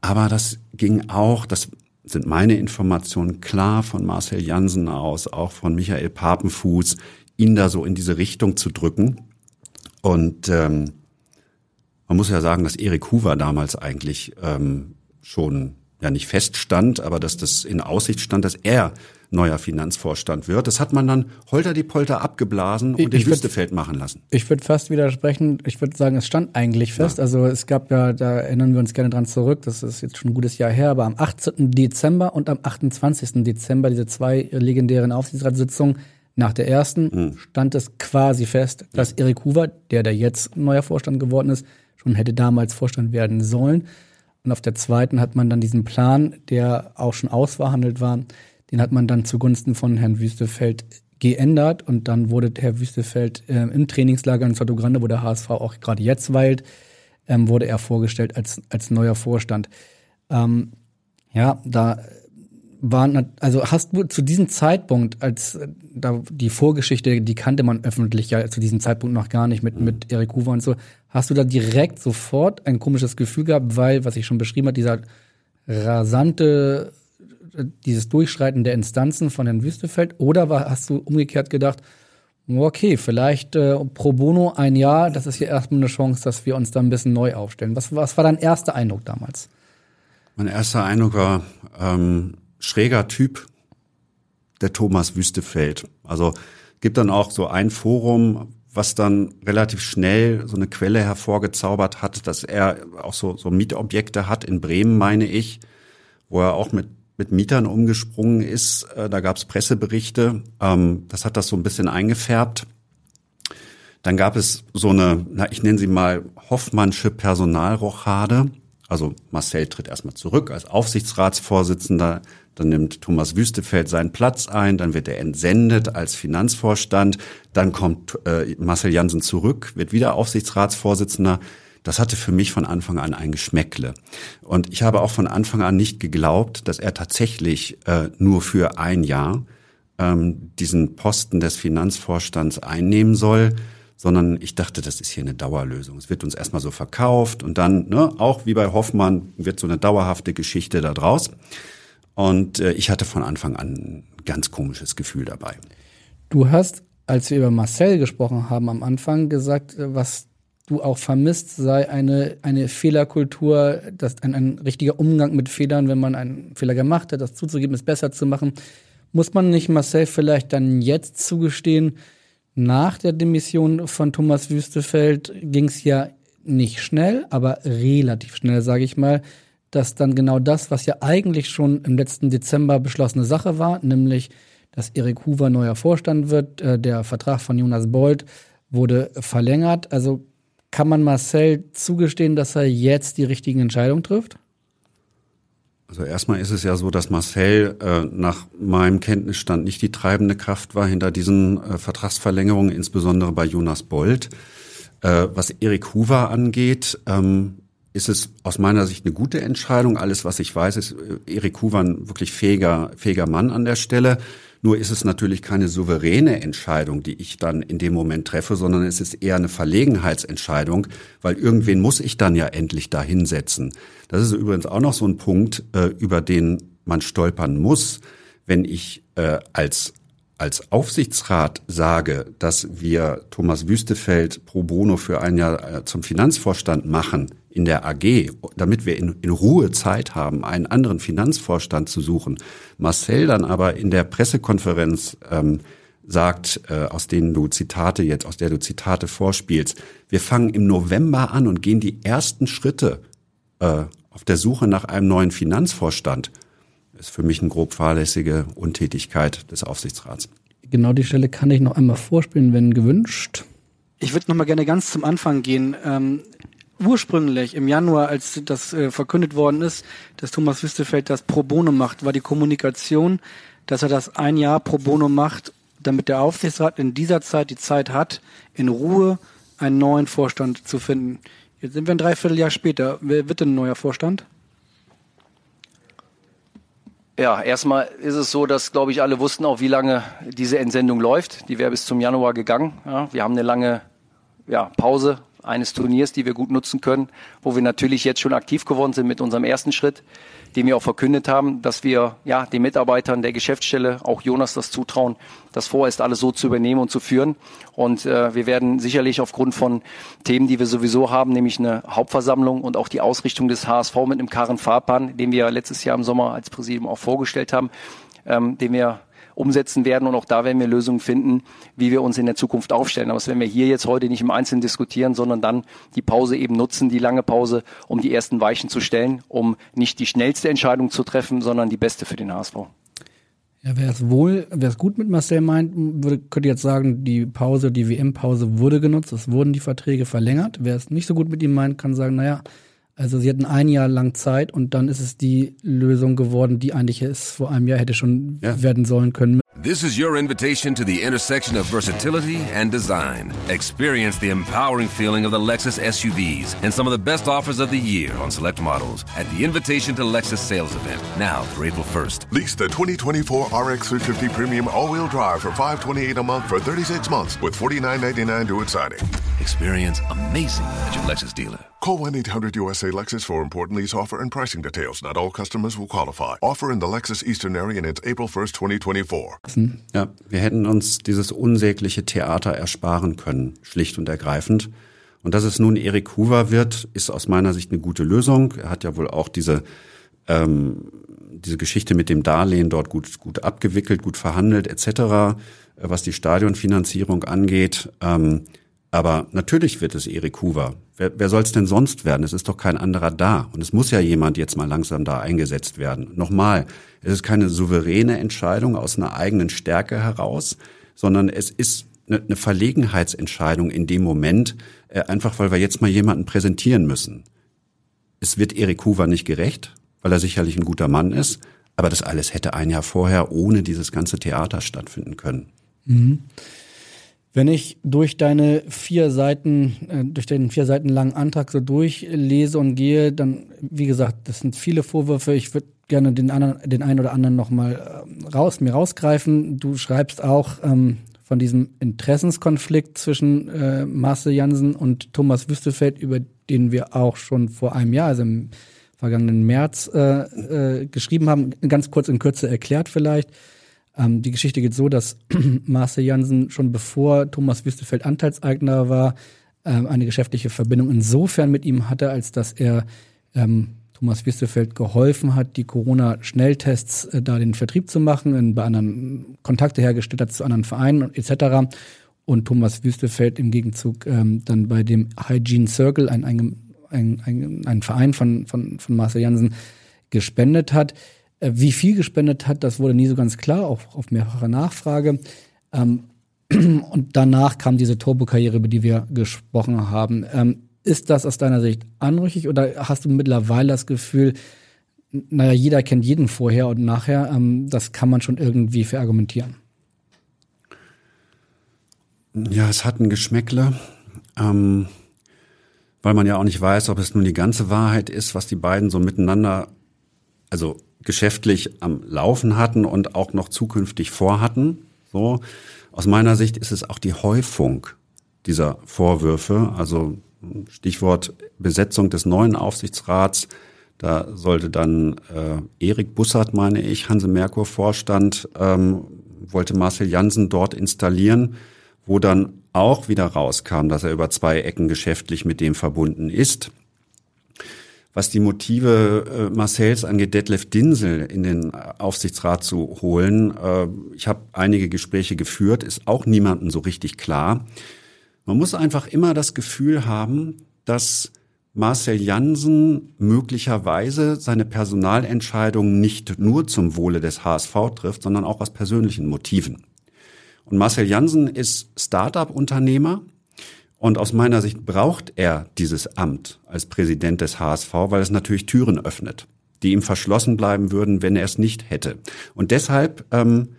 Speaker 3: Aber das ging auch, das sind meine Informationen klar von Marcel Jansen aus, auch von Michael Papenfuß, ihn da so in diese Richtung zu drücken. Und ähm, man muss ja sagen, dass Erik Hoover damals eigentlich ähm, schon ja nicht feststand, aber dass das in Aussicht stand, dass er neuer Finanzvorstand wird. Das hat man dann holter die Polter abgeblasen und ich, den Wüstefeld machen lassen.
Speaker 2: Ich würde fast widersprechen. Ich würde sagen, es stand eigentlich fest. Ja. Also es gab ja, da erinnern wir uns gerne dran zurück, das ist jetzt schon ein gutes Jahr her, aber am 18. Dezember und am 28. Dezember diese zwei legendären Aufsichtsratssitzungen nach der ersten mhm. stand es quasi fest, dass Erik Hoover, der der jetzt neuer Vorstand geworden ist, schon hätte damals Vorstand werden sollen. Und auf der zweiten hat man dann diesen Plan, der auch schon ausverhandelt war, den hat man dann zugunsten von Herrn Wüstefeld geändert und dann wurde Herr Wüstefeld äh, im Trainingslager in Grande, wo der HSV auch gerade jetzt weilt, ähm, wurde er vorgestellt als, als neuer Vorstand. Ähm, ja, da waren, also hast du zu diesem Zeitpunkt, als äh, da die Vorgeschichte, die kannte man öffentlich ja zu diesem Zeitpunkt noch gar nicht mit, mit Erik Hoover und so, hast du da direkt sofort ein komisches Gefühl gehabt, weil, was ich schon beschrieben habe, dieser rasante, äh, dieses Durchschreiten der Instanzen von Herrn Wüstefeld, oder war, hast du umgekehrt gedacht, okay, vielleicht äh, pro bono ein Jahr, das ist hier erstmal eine Chance, dass wir uns da ein bisschen neu aufstellen. Was, was war dein erster Eindruck damals?
Speaker 3: Mein erster Eindruck war ähm, schräger Typ, der Thomas Wüstefeld. Also gibt dann auch so ein Forum, was dann relativ schnell so eine Quelle hervorgezaubert hat, dass er auch so, so Mietobjekte hat in Bremen, meine ich, wo er auch mit mit Mietern umgesprungen ist. Äh, da gab es Presseberichte. Ähm, das hat das so ein bisschen eingefärbt. Dann gab es so eine, na, ich nenne sie mal Hoffmannsche Personalrochade. Also Marcel tritt erstmal zurück als Aufsichtsratsvorsitzender, dann nimmt Thomas Wüstefeld seinen Platz ein, dann wird er entsendet als Finanzvorstand, dann kommt äh, Marcel Jansen zurück, wird wieder Aufsichtsratsvorsitzender. Das hatte für mich von Anfang an ein Geschmäckle. Und ich habe auch von Anfang an nicht geglaubt, dass er tatsächlich äh, nur für ein Jahr ähm, diesen Posten des Finanzvorstands einnehmen soll, sondern ich dachte, das ist hier eine Dauerlösung. Es wird uns erstmal so verkauft und dann, ne, auch wie bei Hoffmann, wird so eine dauerhafte Geschichte da draus. Und äh, ich hatte von Anfang an ein ganz komisches Gefühl dabei.
Speaker 2: Du hast, als wir über Marcel gesprochen haben, am Anfang gesagt, äh, was du auch vermisst, sei eine, eine Fehlerkultur, das, ein, ein richtiger Umgang mit Fehlern, wenn man einen Fehler gemacht hat, das zuzugeben, es besser zu machen. Muss man nicht Marcel vielleicht dann jetzt zugestehen, nach der Demission von Thomas Wüstefeld ging es ja nicht schnell, aber relativ schnell, sage ich mal, dass dann genau das, was ja eigentlich schon im letzten Dezember beschlossene Sache war, nämlich, dass Erik Hoover neuer Vorstand wird, äh, der Vertrag von Jonas Bold wurde verlängert. Also kann man Marcel zugestehen, dass er jetzt die richtigen Entscheidungen trifft?
Speaker 3: Also erstmal ist es ja so, dass Marcel äh, nach meinem Kenntnisstand nicht die treibende Kraft war hinter diesen äh, Vertragsverlängerungen, insbesondere bei Jonas Bold. Äh, was Erik Hoover angeht, ähm, ist es aus meiner Sicht eine gute Entscheidung. Alles, was ich weiß, ist äh, Erik ein wirklich fähiger, fähiger Mann an der Stelle. Nur ist es natürlich keine souveräne Entscheidung, die ich dann in dem Moment treffe, sondern es ist eher eine Verlegenheitsentscheidung, weil irgendwen muss ich dann ja endlich da hinsetzen. Das ist übrigens auch noch so ein Punkt, äh, über den man stolpern muss, wenn ich äh, als als Aufsichtsrat sage, dass wir Thomas Wüstefeld pro bono für ein Jahr zum Finanzvorstand machen in der AG, damit wir in, in, Ruhe Zeit haben, einen anderen Finanzvorstand zu suchen, Marcel dann aber in der Pressekonferenz ähm, sagt, äh, aus denen du Zitate jetzt, aus der du Zitate vorspielst, wir fangen im November an und gehen die ersten Schritte äh, auf der Suche nach einem neuen Finanzvorstand ist für mich eine grob fahrlässige Untätigkeit des Aufsichtsrats.
Speaker 2: Genau die Stelle kann ich noch einmal vorspielen, wenn gewünscht.
Speaker 5: Ich würde noch mal gerne ganz zum Anfang gehen. Ähm, ursprünglich im Januar, als das äh, verkündet worden ist, dass Thomas Wüstefeld das pro bono macht, war die Kommunikation, dass er das ein Jahr pro bono macht, damit der Aufsichtsrat in dieser Zeit die Zeit hat, in Ruhe einen neuen Vorstand zu finden. Jetzt sind wir ein Dreivierteljahr später. Wer wird denn ein neuer Vorstand?
Speaker 4: Ja, erstmal ist es so, dass, glaube ich, alle wussten auch, wie lange diese Entsendung läuft. Die wäre bis zum Januar gegangen. Ja, wir haben eine lange ja, Pause eines Turniers, die wir gut nutzen können, wo wir natürlich jetzt schon aktiv geworden sind mit unserem ersten Schritt den wir auch verkündet haben, dass wir ja den Mitarbeitern der Geschäftsstelle, auch Jonas, das zutrauen, das vorerst alles so zu übernehmen und zu führen. Und äh, wir werden sicherlich aufgrund von Themen, die wir sowieso haben, nämlich eine Hauptversammlung und auch die Ausrichtung des HSV mit einem klaren Fahrplan, den wir letztes Jahr im Sommer als Präsidium auch vorgestellt haben, ähm, den wir umsetzen werden. Und auch da werden wir Lösungen finden, wie wir uns in der Zukunft aufstellen. Aber das werden wir hier jetzt heute nicht im Einzelnen diskutieren, sondern dann die Pause eben nutzen, die lange Pause, um die ersten Weichen zu stellen, um nicht die schnellste Entscheidung zu treffen, sondern die beste für den HSV.
Speaker 2: Ja, wer es wohl, wer es gut mit Marcel meint, würde, könnte jetzt sagen, die Pause, die WM-Pause wurde genutzt, es wurden die Verträge verlängert. Wer es nicht so gut mit ihm meint, kann sagen, naja, Also sie hatten ein Jahr lang Zeit und dann ist es die Lösung geworden, die eigentlich es vor einem Jahr hätte schon ja. werden sollen können.
Speaker 6: This is your invitation to the intersection of versatility and design. Experience the empowering feeling of the Lexus SUVs and some of the best offers of the year on select models at the Invitation to Lexus sales event now through April 1st.
Speaker 7: Lease the 2024 RX 350 Premium all-wheel drive for 528 a month for 36 months with 49.99 due at signing.
Speaker 6: Experience amazing at your Lexus dealer.
Speaker 7: Call 1-800-USA Lexus for important lease offer and pricing details. Not all customers will qualify. Offer in the Lexus Eastern area and it's April 1st, 2024.
Speaker 3: Ja, wir hätten uns dieses unsägliche Theater ersparen können, schlicht und ergreifend. Und dass es nun Erik Hoover wird, ist aus meiner Sicht eine gute Lösung. Er hat ja wohl auch diese ähm, diese Geschichte mit dem Darlehen dort gut gut abgewickelt, gut verhandelt etc. Was die Stadionfinanzierung angeht. Ähm, aber natürlich wird es Erik Hoover. Wer, wer soll es denn sonst werden? Es ist doch kein anderer da. Und es muss ja jemand jetzt mal langsam da eingesetzt werden. Nochmal, es ist keine souveräne Entscheidung aus einer eigenen Stärke heraus, sondern es ist eine, Verlegenheitsentscheidung in dem Moment, äh, einfach weil wir jetzt mal jemanden präsentieren müssen. Es wird Erik Hoover nicht gerecht, weil er sicherlich ein guter Mann ist, aber das alles hätte ein Jahr vorher ohne dieses ganze Theater stattfinden können.
Speaker 2: Mhm. Wenn ich durch deine vier Seiten, äh, durch den vier Seiten langen Antrag so durchlese und gehe, dann, wie gesagt, das sind viele Vorwürfe. Ich würde gerne den anderen, den einen oder anderen nochmal äh, raus, mir rausgreifen. Du schreibst auch ähm, von diesem Interessenskonflikt zwischen äh, Marcel Jansen und Thomas Wüstefeld, über den wir auch schon vor einem Jahr, also im vergangenen März, äh, äh, geschrieben haben. Ganz kurz in Kürze erklärt vielleicht. Ähm, die Geschichte geht so, dass Marcel Jansen schon bevor Thomas Wüstefeld Anteilseigner war, ähm, eine geschäftliche Verbindung insofern mit ihm hatte, als dass er ähm, Thomas Wüstefeld geholfen hat, die Corona-Schnelltests äh, da den Vertrieb zu machen, in, bei anderen Kontakte hergestellt hat zu anderen Vereinen etc. Und Thomas Wüstefeld im Gegenzug ähm, dann bei dem Hygiene Circle, ein, ein, ein, ein Verein von, von, von Marcel Jansen, gespendet hat. Äh, wie viel gespendet hat, das wurde nie so ganz klar, auch auf mehrfache Nachfrage. Ähm, und danach kam diese Turbo-Karriere, über die wir gesprochen haben. Ähm, ist das aus deiner Sicht anrüchig oder hast du mittlerweile das Gefühl, naja, jeder kennt jeden vorher und nachher, ähm, das kann man schon irgendwie verargumentieren?
Speaker 3: Ja, es hat ein Geschmäckle, ähm, weil man ja auch nicht weiß, ob es nun die ganze Wahrheit ist, was die beiden so miteinander, also geschäftlich am Laufen hatten und auch noch zukünftig vorhatten. So. Aus meiner Sicht ist es auch die Häufung dieser Vorwürfe, also Stichwort Besetzung des neuen Aufsichtsrats. Da sollte dann äh, Erik Bussard, meine ich, Hanse Merkur Vorstand, ähm, wollte Marcel Jansen dort installieren, wo dann auch wieder rauskam, dass er über zwei Ecken geschäftlich mit dem verbunden ist. Was die Motive äh, Marcells angeht, Detlef Dinsel in den Aufsichtsrat zu holen, äh, ich habe einige Gespräche geführt, ist auch niemandem so richtig klar. Man muss einfach immer das Gefühl haben, dass Marcel Jansen möglicherweise seine Personalentscheidungen nicht nur zum Wohle des HSV trifft, sondern auch aus persönlichen Motiven. Und Marcel Jansen ist Start-up-Unternehmer, und aus meiner Sicht braucht er dieses Amt als Präsident des HSV, weil es natürlich Türen öffnet, die ihm verschlossen bleiben würden, wenn er es nicht hätte. Und deshalb ähm,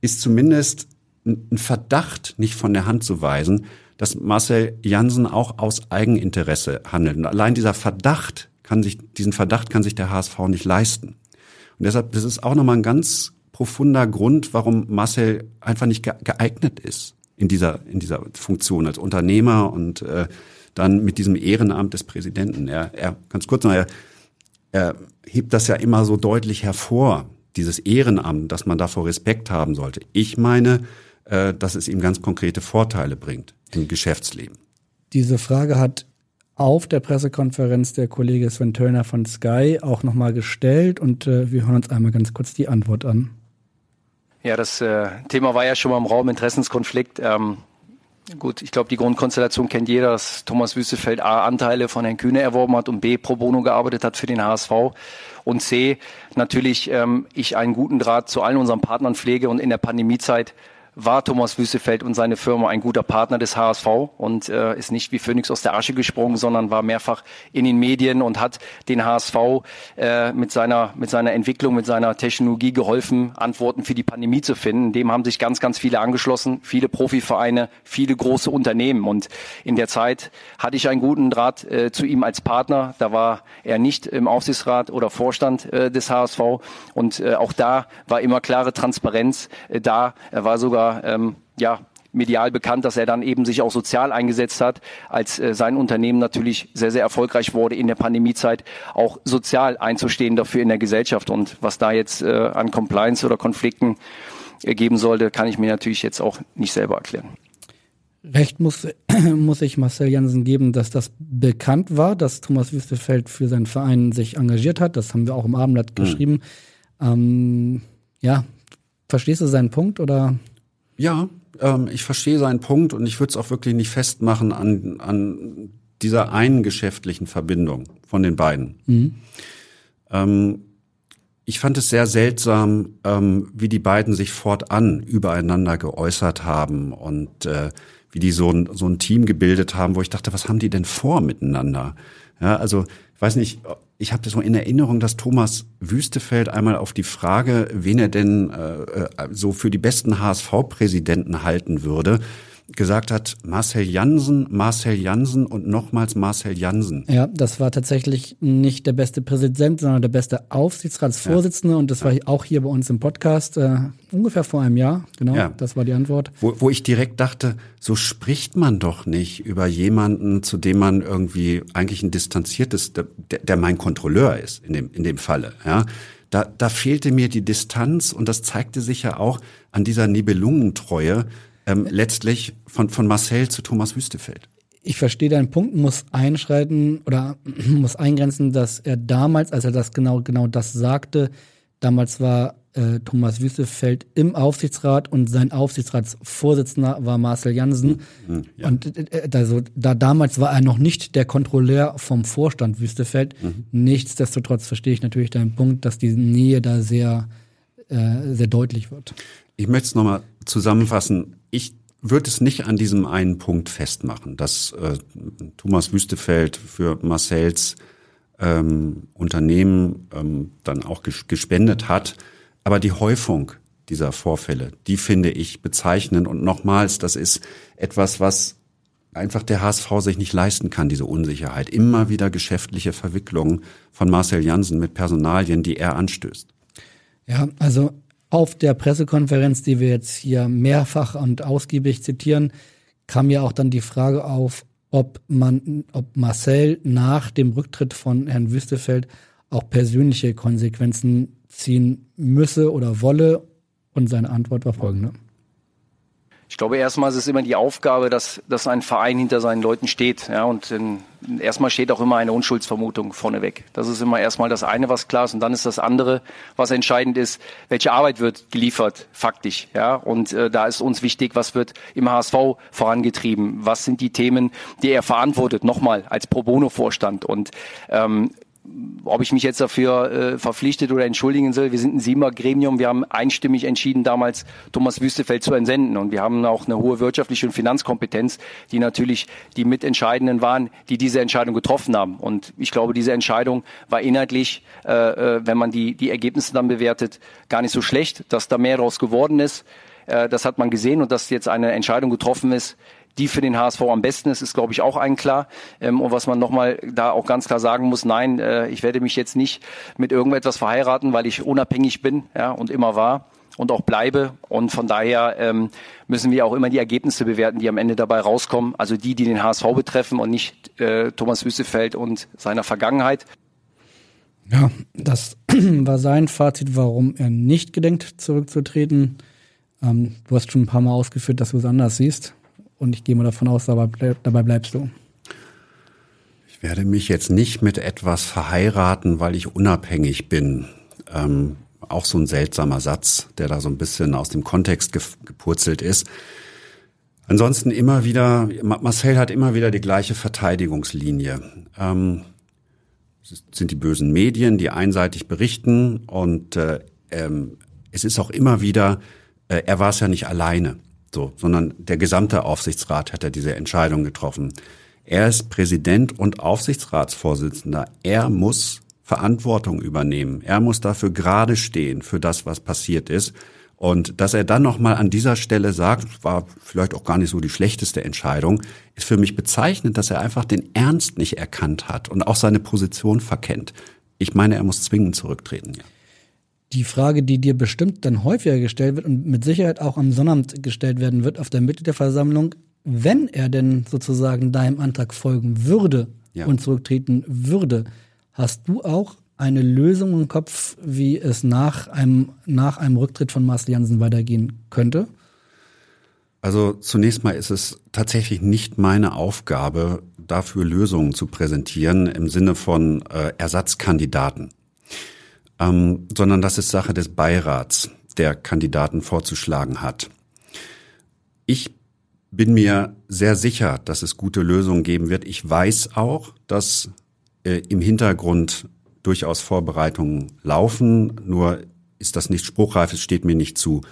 Speaker 3: ist zumindest ein Verdacht nicht von der Hand zu weisen, dass Marcel Jansen auch aus Eigeninteresse handelt. Und allein dieser Verdacht kann sich, diesen Verdacht kann sich der HSV nicht leisten. Und deshalb, das ist auch nochmal ein ganz profunder Grund, warum Marcel einfach nicht geeignet ist in dieser, in dieser Funktion als Unternehmer und äh, dann mit diesem Ehrenamt des Präsidenten. Er, er ganz kurz noch, er, er hebt das ja immer so deutlich hervor, dieses Ehrenamt, dass man davor Respekt haben sollte. Ich meine, äh, dass es ihm ganz konkrete Vorteile bringt im Geschäftsleben.
Speaker 2: Diese Frage hat auf der Pressekonferenz der Kollege Sven Turner von Sky auch nochmal gestellt und äh, wir hören uns einmal ganz kurz die Antwort an.
Speaker 4: Ja, das äh, Thema war ja schon mal im Raum Interessenskonflikt. Ähm, gut, ich glaube, die Grundkonstellation kennt jeder, dass Thomas Wüstefeld A Anteile von Herrn Kühne erworben hat und B pro bono gearbeitet hat für den HSV und C natürlich ähm, ich einen guten Draht zu allen unseren Partnern pflege und in der Pandemiezeit war Thomas Wüstefeld und seine Firma ein guter Partner des HSV und äh, ist nicht wie Phoenix aus der Asche gesprungen, sondern war mehrfach in den Medien und hat den HSV äh, mit seiner mit seiner Entwicklung, mit seiner Technologie geholfen, Antworten für die Pandemie zu finden. Dem haben sich ganz ganz viele angeschlossen, viele Profivereine, viele große Unternehmen und in der Zeit hatte ich einen guten Draht äh, zu ihm als Partner. Da war er nicht im Aufsichtsrat oder Vorstand äh, des HSV und äh, auch da war immer klare Transparenz äh, da. Er war sogar ähm, ja medial bekannt, dass er dann eben sich auch sozial eingesetzt hat, als äh, sein Unternehmen natürlich sehr, sehr erfolgreich wurde in der Pandemiezeit, auch sozial einzustehen dafür in der Gesellschaft. Und was da jetzt äh, an Compliance oder Konflikten äh, geben sollte, kann ich mir natürlich jetzt auch nicht selber erklären.
Speaker 2: Recht muss, muss ich Marcel Jansen geben, dass das bekannt war, dass Thomas Wüstefeld für seinen Verein sich engagiert hat. Das haben wir auch im Abendblatt mhm. geschrieben. Ähm, ja, verstehst du seinen Punkt oder?
Speaker 3: Ja, ähm, ich verstehe seinen Punkt und ich würde es auch wirklich nicht festmachen an, an dieser einen geschäftlichen Verbindung von den beiden. Mhm. Ähm, ich fand es sehr seltsam, ähm, wie die beiden sich fortan übereinander geäußert haben und äh, wie die so ein, so ein Team gebildet haben, wo ich dachte, was haben die denn vor miteinander? Ja, also ich weiß nicht, ich habe so in Erinnerung, dass Thomas Wüstefeld einmal auf die Frage, wen er denn äh, äh so für die besten HSV-Präsidenten halten würde, gesagt hat, Marcel Jansen, Marcel Jansen und nochmals Marcel Jansen.
Speaker 2: Ja, das war tatsächlich nicht der beste Präsident, sondern der beste Aufsichtsratsvorsitzende ja. und das war auch hier bei uns im Podcast äh, ungefähr vor einem Jahr. Genau, ja. das war die Antwort.
Speaker 3: Wo, wo ich direkt dachte, so spricht man doch nicht über jemanden, zu dem man irgendwie eigentlich ein distanziertes, der, der mein Kontrolleur ist in dem in dem Falle. Ja, da, da fehlte mir die Distanz und das zeigte sich ja auch an dieser Nibelungentreue, ähm, letztlich von, von Marcel zu Thomas Wüstefeld.
Speaker 2: Ich verstehe deinen Punkt, muss einschreiten oder muss eingrenzen, dass er damals, als er das genau, genau das sagte, damals war äh, Thomas Wüstefeld im Aufsichtsrat und sein Aufsichtsratsvorsitzender war Marcel Jansen. Mhm, ja. Und äh, also, da damals war er noch nicht der Kontrolleur vom Vorstand Wüstefeld. Mhm. Nichtsdestotrotz verstehe ich natürlich deinen Punkt, dass die Nähe da sehr, äh, sehr deutlich wird.
Speaker 3: Ich möchte es nochmal zusammenfassen. Ich würde es nicht an diesem einen Punkt festmachen, dass äh, Thomas Wüstefeld für Marcells ähm, Unternehmen ähm, dann auch gespendet hat. Aber die Häufung dieser Vorfälle, die finde ich bezeichnend. Und nochmals, das ist etwas, was einfach der HSV sich nicht leisten kann, diese Unsicherheit. Immer wieder geschäftliche Verwicklungen von Marcel Jansen mit Personalien, die er anstößt.
Speaker 2: Ja, also auf der Pressekonferenz, die wir jetzt hier mehrfach und ausgiebig zitieren, kam ja auch dann die Frage auf, ob man, ob Marcel nach dem Rücktritt von Herrn Wüstefeld auch persönliche Konsequenzen ziehen müsse oder wolle. Und seine Antwort war folgende.
Speaker 4: Ich glaube, erstmal ist es immer die Aufgabe, dass, dass ein Verein hinter seinen Leuten steht. Ja, und in, erstmal steht auch immer eine Unschuldsvermutung vorneweg. Das ist immer erstmal das eine, was klar ist. Und dann ist das andere, was entscheidend ist, welche Arbeit wird geliefert, faktisch. Ja, und äh, da ist uns wichtig, was wird im HSV vorangetrieben? Was sind die Themen, die er verantwortet? Nochmal als Pro Bono-Vorstand. Und ähm, ob ich mich jetzt dafür äh, verpflichtet oder entschuldigen soll. Wir sind ein Siemer Gremium. Wir haben einstimmig entschieden, damals Thomas Wüstefeld zu entsenden. Und wir haben auch eine hohe wirtschaftliche und Finanzkompetenz, die natürlich die Mitentscheidenden waren, die diese Entscheidung getroffen haben. Und ich glaube, diese Entscheidung war inhaltlich, äh, äh wenn man die, die Ergebnisse dann bewertet, gar nicht so schlecht, dass da mehr daraus geworden ist. Äh, das hat man gesehen und dass jetzt eine Entscheidung getroffen ist, die für den HSV am besten ist, ist, glaube ich, auch ein klar. Ähm, und was man nochmal da auch ganz klar sagen muss, nein, äh, ich werde mich jetzt nicht mit irgendetwas verheiraten, weil ich unabhängig bin ja, und immer war und auch bleibe. Und von daher ähm, müssen wir auch immer die Ergebnisse bewerten, die am Ende dabei rauskommen. Also die, die den HSV betreffen und nicht äh, Thomas Wüstefeld und seiner Vergangenheit.
Speaker 2: Ja, das war sein Fazit, warum er nicht gedenkt, zurückzutreten. Ähm, du hast schon ein paar Mal ausgeführt, dass du es anders siehst. Und ich gehe mal davon aus, dabei, bleib, dabei bleibst du.
Speaker 3: Ich werde mich jetzt nicht mit etwas verheiraten, weil ich unabhängig bin. Ähm, auch so ein seltsamer Satz, der da so ein bisschen aus dem Kontext gepurzelt ist. Ansonsten immer wieder, Marcel hat immer wieder die gleiche Verteidigungslinie. Ähm, es sind die bösen Medien, die einseitig berichten und äh, ähm, es ist auch immer wieder, äh, er war es ja nicht alleine. So, sondern der gesamte Aufsichtsrat hat ja diese Entscheidung getroffen. Er ist Präsident und Aufsichtsratsvorsitzender. Er muss Verantwortung übernehmen. Er muss dafür gerade stehen für das, was passiert ist. Und dass er dann nochmal an dieser Stelle sagt, war vielleicht auch gar nicht so die schlechteste Entscheidung, ist für mich bezeichnend, dass er einfach den Ernst nicht erkannt hat und auch seine Position verkennt. Ich meine, er muss zwingend zurücktreten. Ja.
Speaker 2: Die Frage, die dir bestimmt dann häufiger gestellt wird und mit Sicherheit auch am Sonnabend gestellt werden wird auf der Mitte der Versammlung, wenn er denn sozusagen deinem Antrag folgen würde ja. und zurücktreten würde, hast du auch eine Lösung im Kopf, wie es nach einem, nach einem Rücktritt von Marcel Janssen weitergehen könnte?
Speaker 3: Also zunächst mal ist es tatsächlich nicht meine Aufgabe, dafür Lösungen zu präsentieren im Sinne von äh, Ersatzkandidaten, ähm, sondern das ist Sache des Beirats, der Kandidaten vorzuschlagen hat. Ich bin mir sehr sicher, dass es gute Lösungen geben wird. Ich weiß auch, dass äh, im Hintergrund durchaus Vorbereitungen laufen, nur ist das nicht spruchreif, es steht mir nicht zu,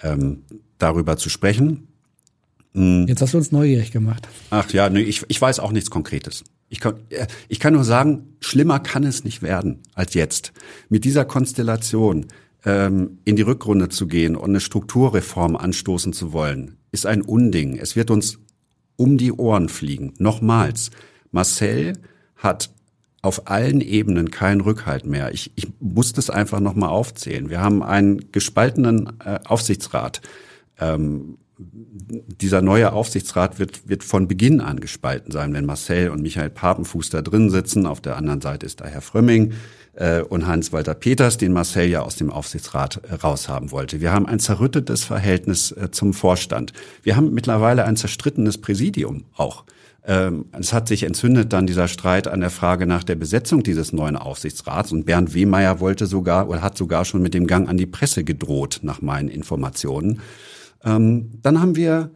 Speaker 3: ähm, darüber zu sprechen.
Speaker 2: Hm. Jetzt hast du uns neugierig gemacht.
Speaker 3: Ach ja, nee, ich, ich weiß auch nichts Konkretes. Ich kann, äh, ich kann nur sagen, schlimmer kann es nicht werden als jetzt. Mit dieser Konstellation ähm, in die Rückrunde zu gehen und eine Strukturreform anstoßen zu wollen, ist ein Unding. Es wird uns um die Ohren fliegen. Nochmals, Marcel hat auf allen Ebenen keinen Rückhalt mehr. Ich, ich muss das einfach nochmal aufzählen. Wir haben einen gespaltenen äh, Aufsichtsrat. Ähm, dieser neue Aufsichtsrat wird, wird von Beginn an gespalten sein, wenn Marcel und Michael Papenfuß da drin sitzen. Auf der anderen Seite ist da Herr Frömming äh, und Hans-Walter Peters, den Marcel ja aus dem Aufsichtsrat äh, raushaben wollte. Wir haben ein zerrüttetes Verhältnis äh, zum Vorstand. Wir haben mittlerweile ein zerstrittenes Präsidium auch. Ähm, es hat sich entzündet dann dieser Streit an der Frage nach der Besetzung dieses neuen Aufsichtsrats und Bernd Wehmeier wollte sogar oder hat sogar schon mit dem Gang an die Presse gedroht, nach meinen Informationen. Ähm, dann haben wir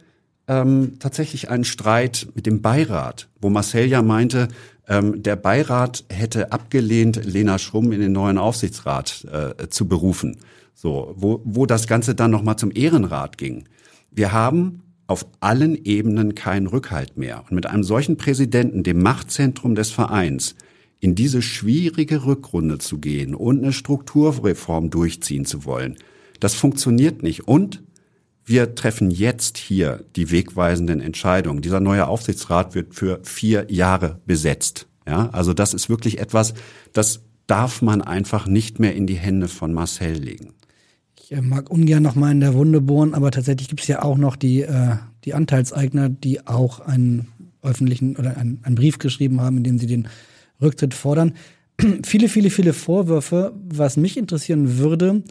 Speaker 3: ähm, tatsächlich einen Streit mit dem Beirat, wo Marcel ja meinte, ähm, der Beirat hätte abgelehnt, Lena Schrumm in den neuen Aufsichtsrat äh, zu berufen. So, wo, wo das Ganze dann nochmal zum Ehrenrat ging. Wir haben auf allen Ebenen keinen Rückhalt mehr. Und mit einem solchen Präsidenten, dem Machtzentrum des Vereins, in diese schwierige Rückrunde zu gehen und eine Strukturreform durchziehen zu wollen, das funktioniert nicht. Und wir treffen jetzt hier die wegweisenden Entscheidungen. Dieser neue Aufsichtsrat wird für vier Jahre besetzt. Ja, also das ist wirklich etwas, das darf man einfach nicht mehr in die Hände von Marcel legen.
Speaker 2: Ich äh, mag ungern noch mal in der Wunde bohren, aber tatsächlich gibt es ja auch noch die, äh, die Anteilseigner, die auch einen öffentlichen oder einen, einen Brief geschrieben haben, in dem sie den Rücktritt fordern. viele, viele, viele Vorwürfe. Was mich interessieren würde,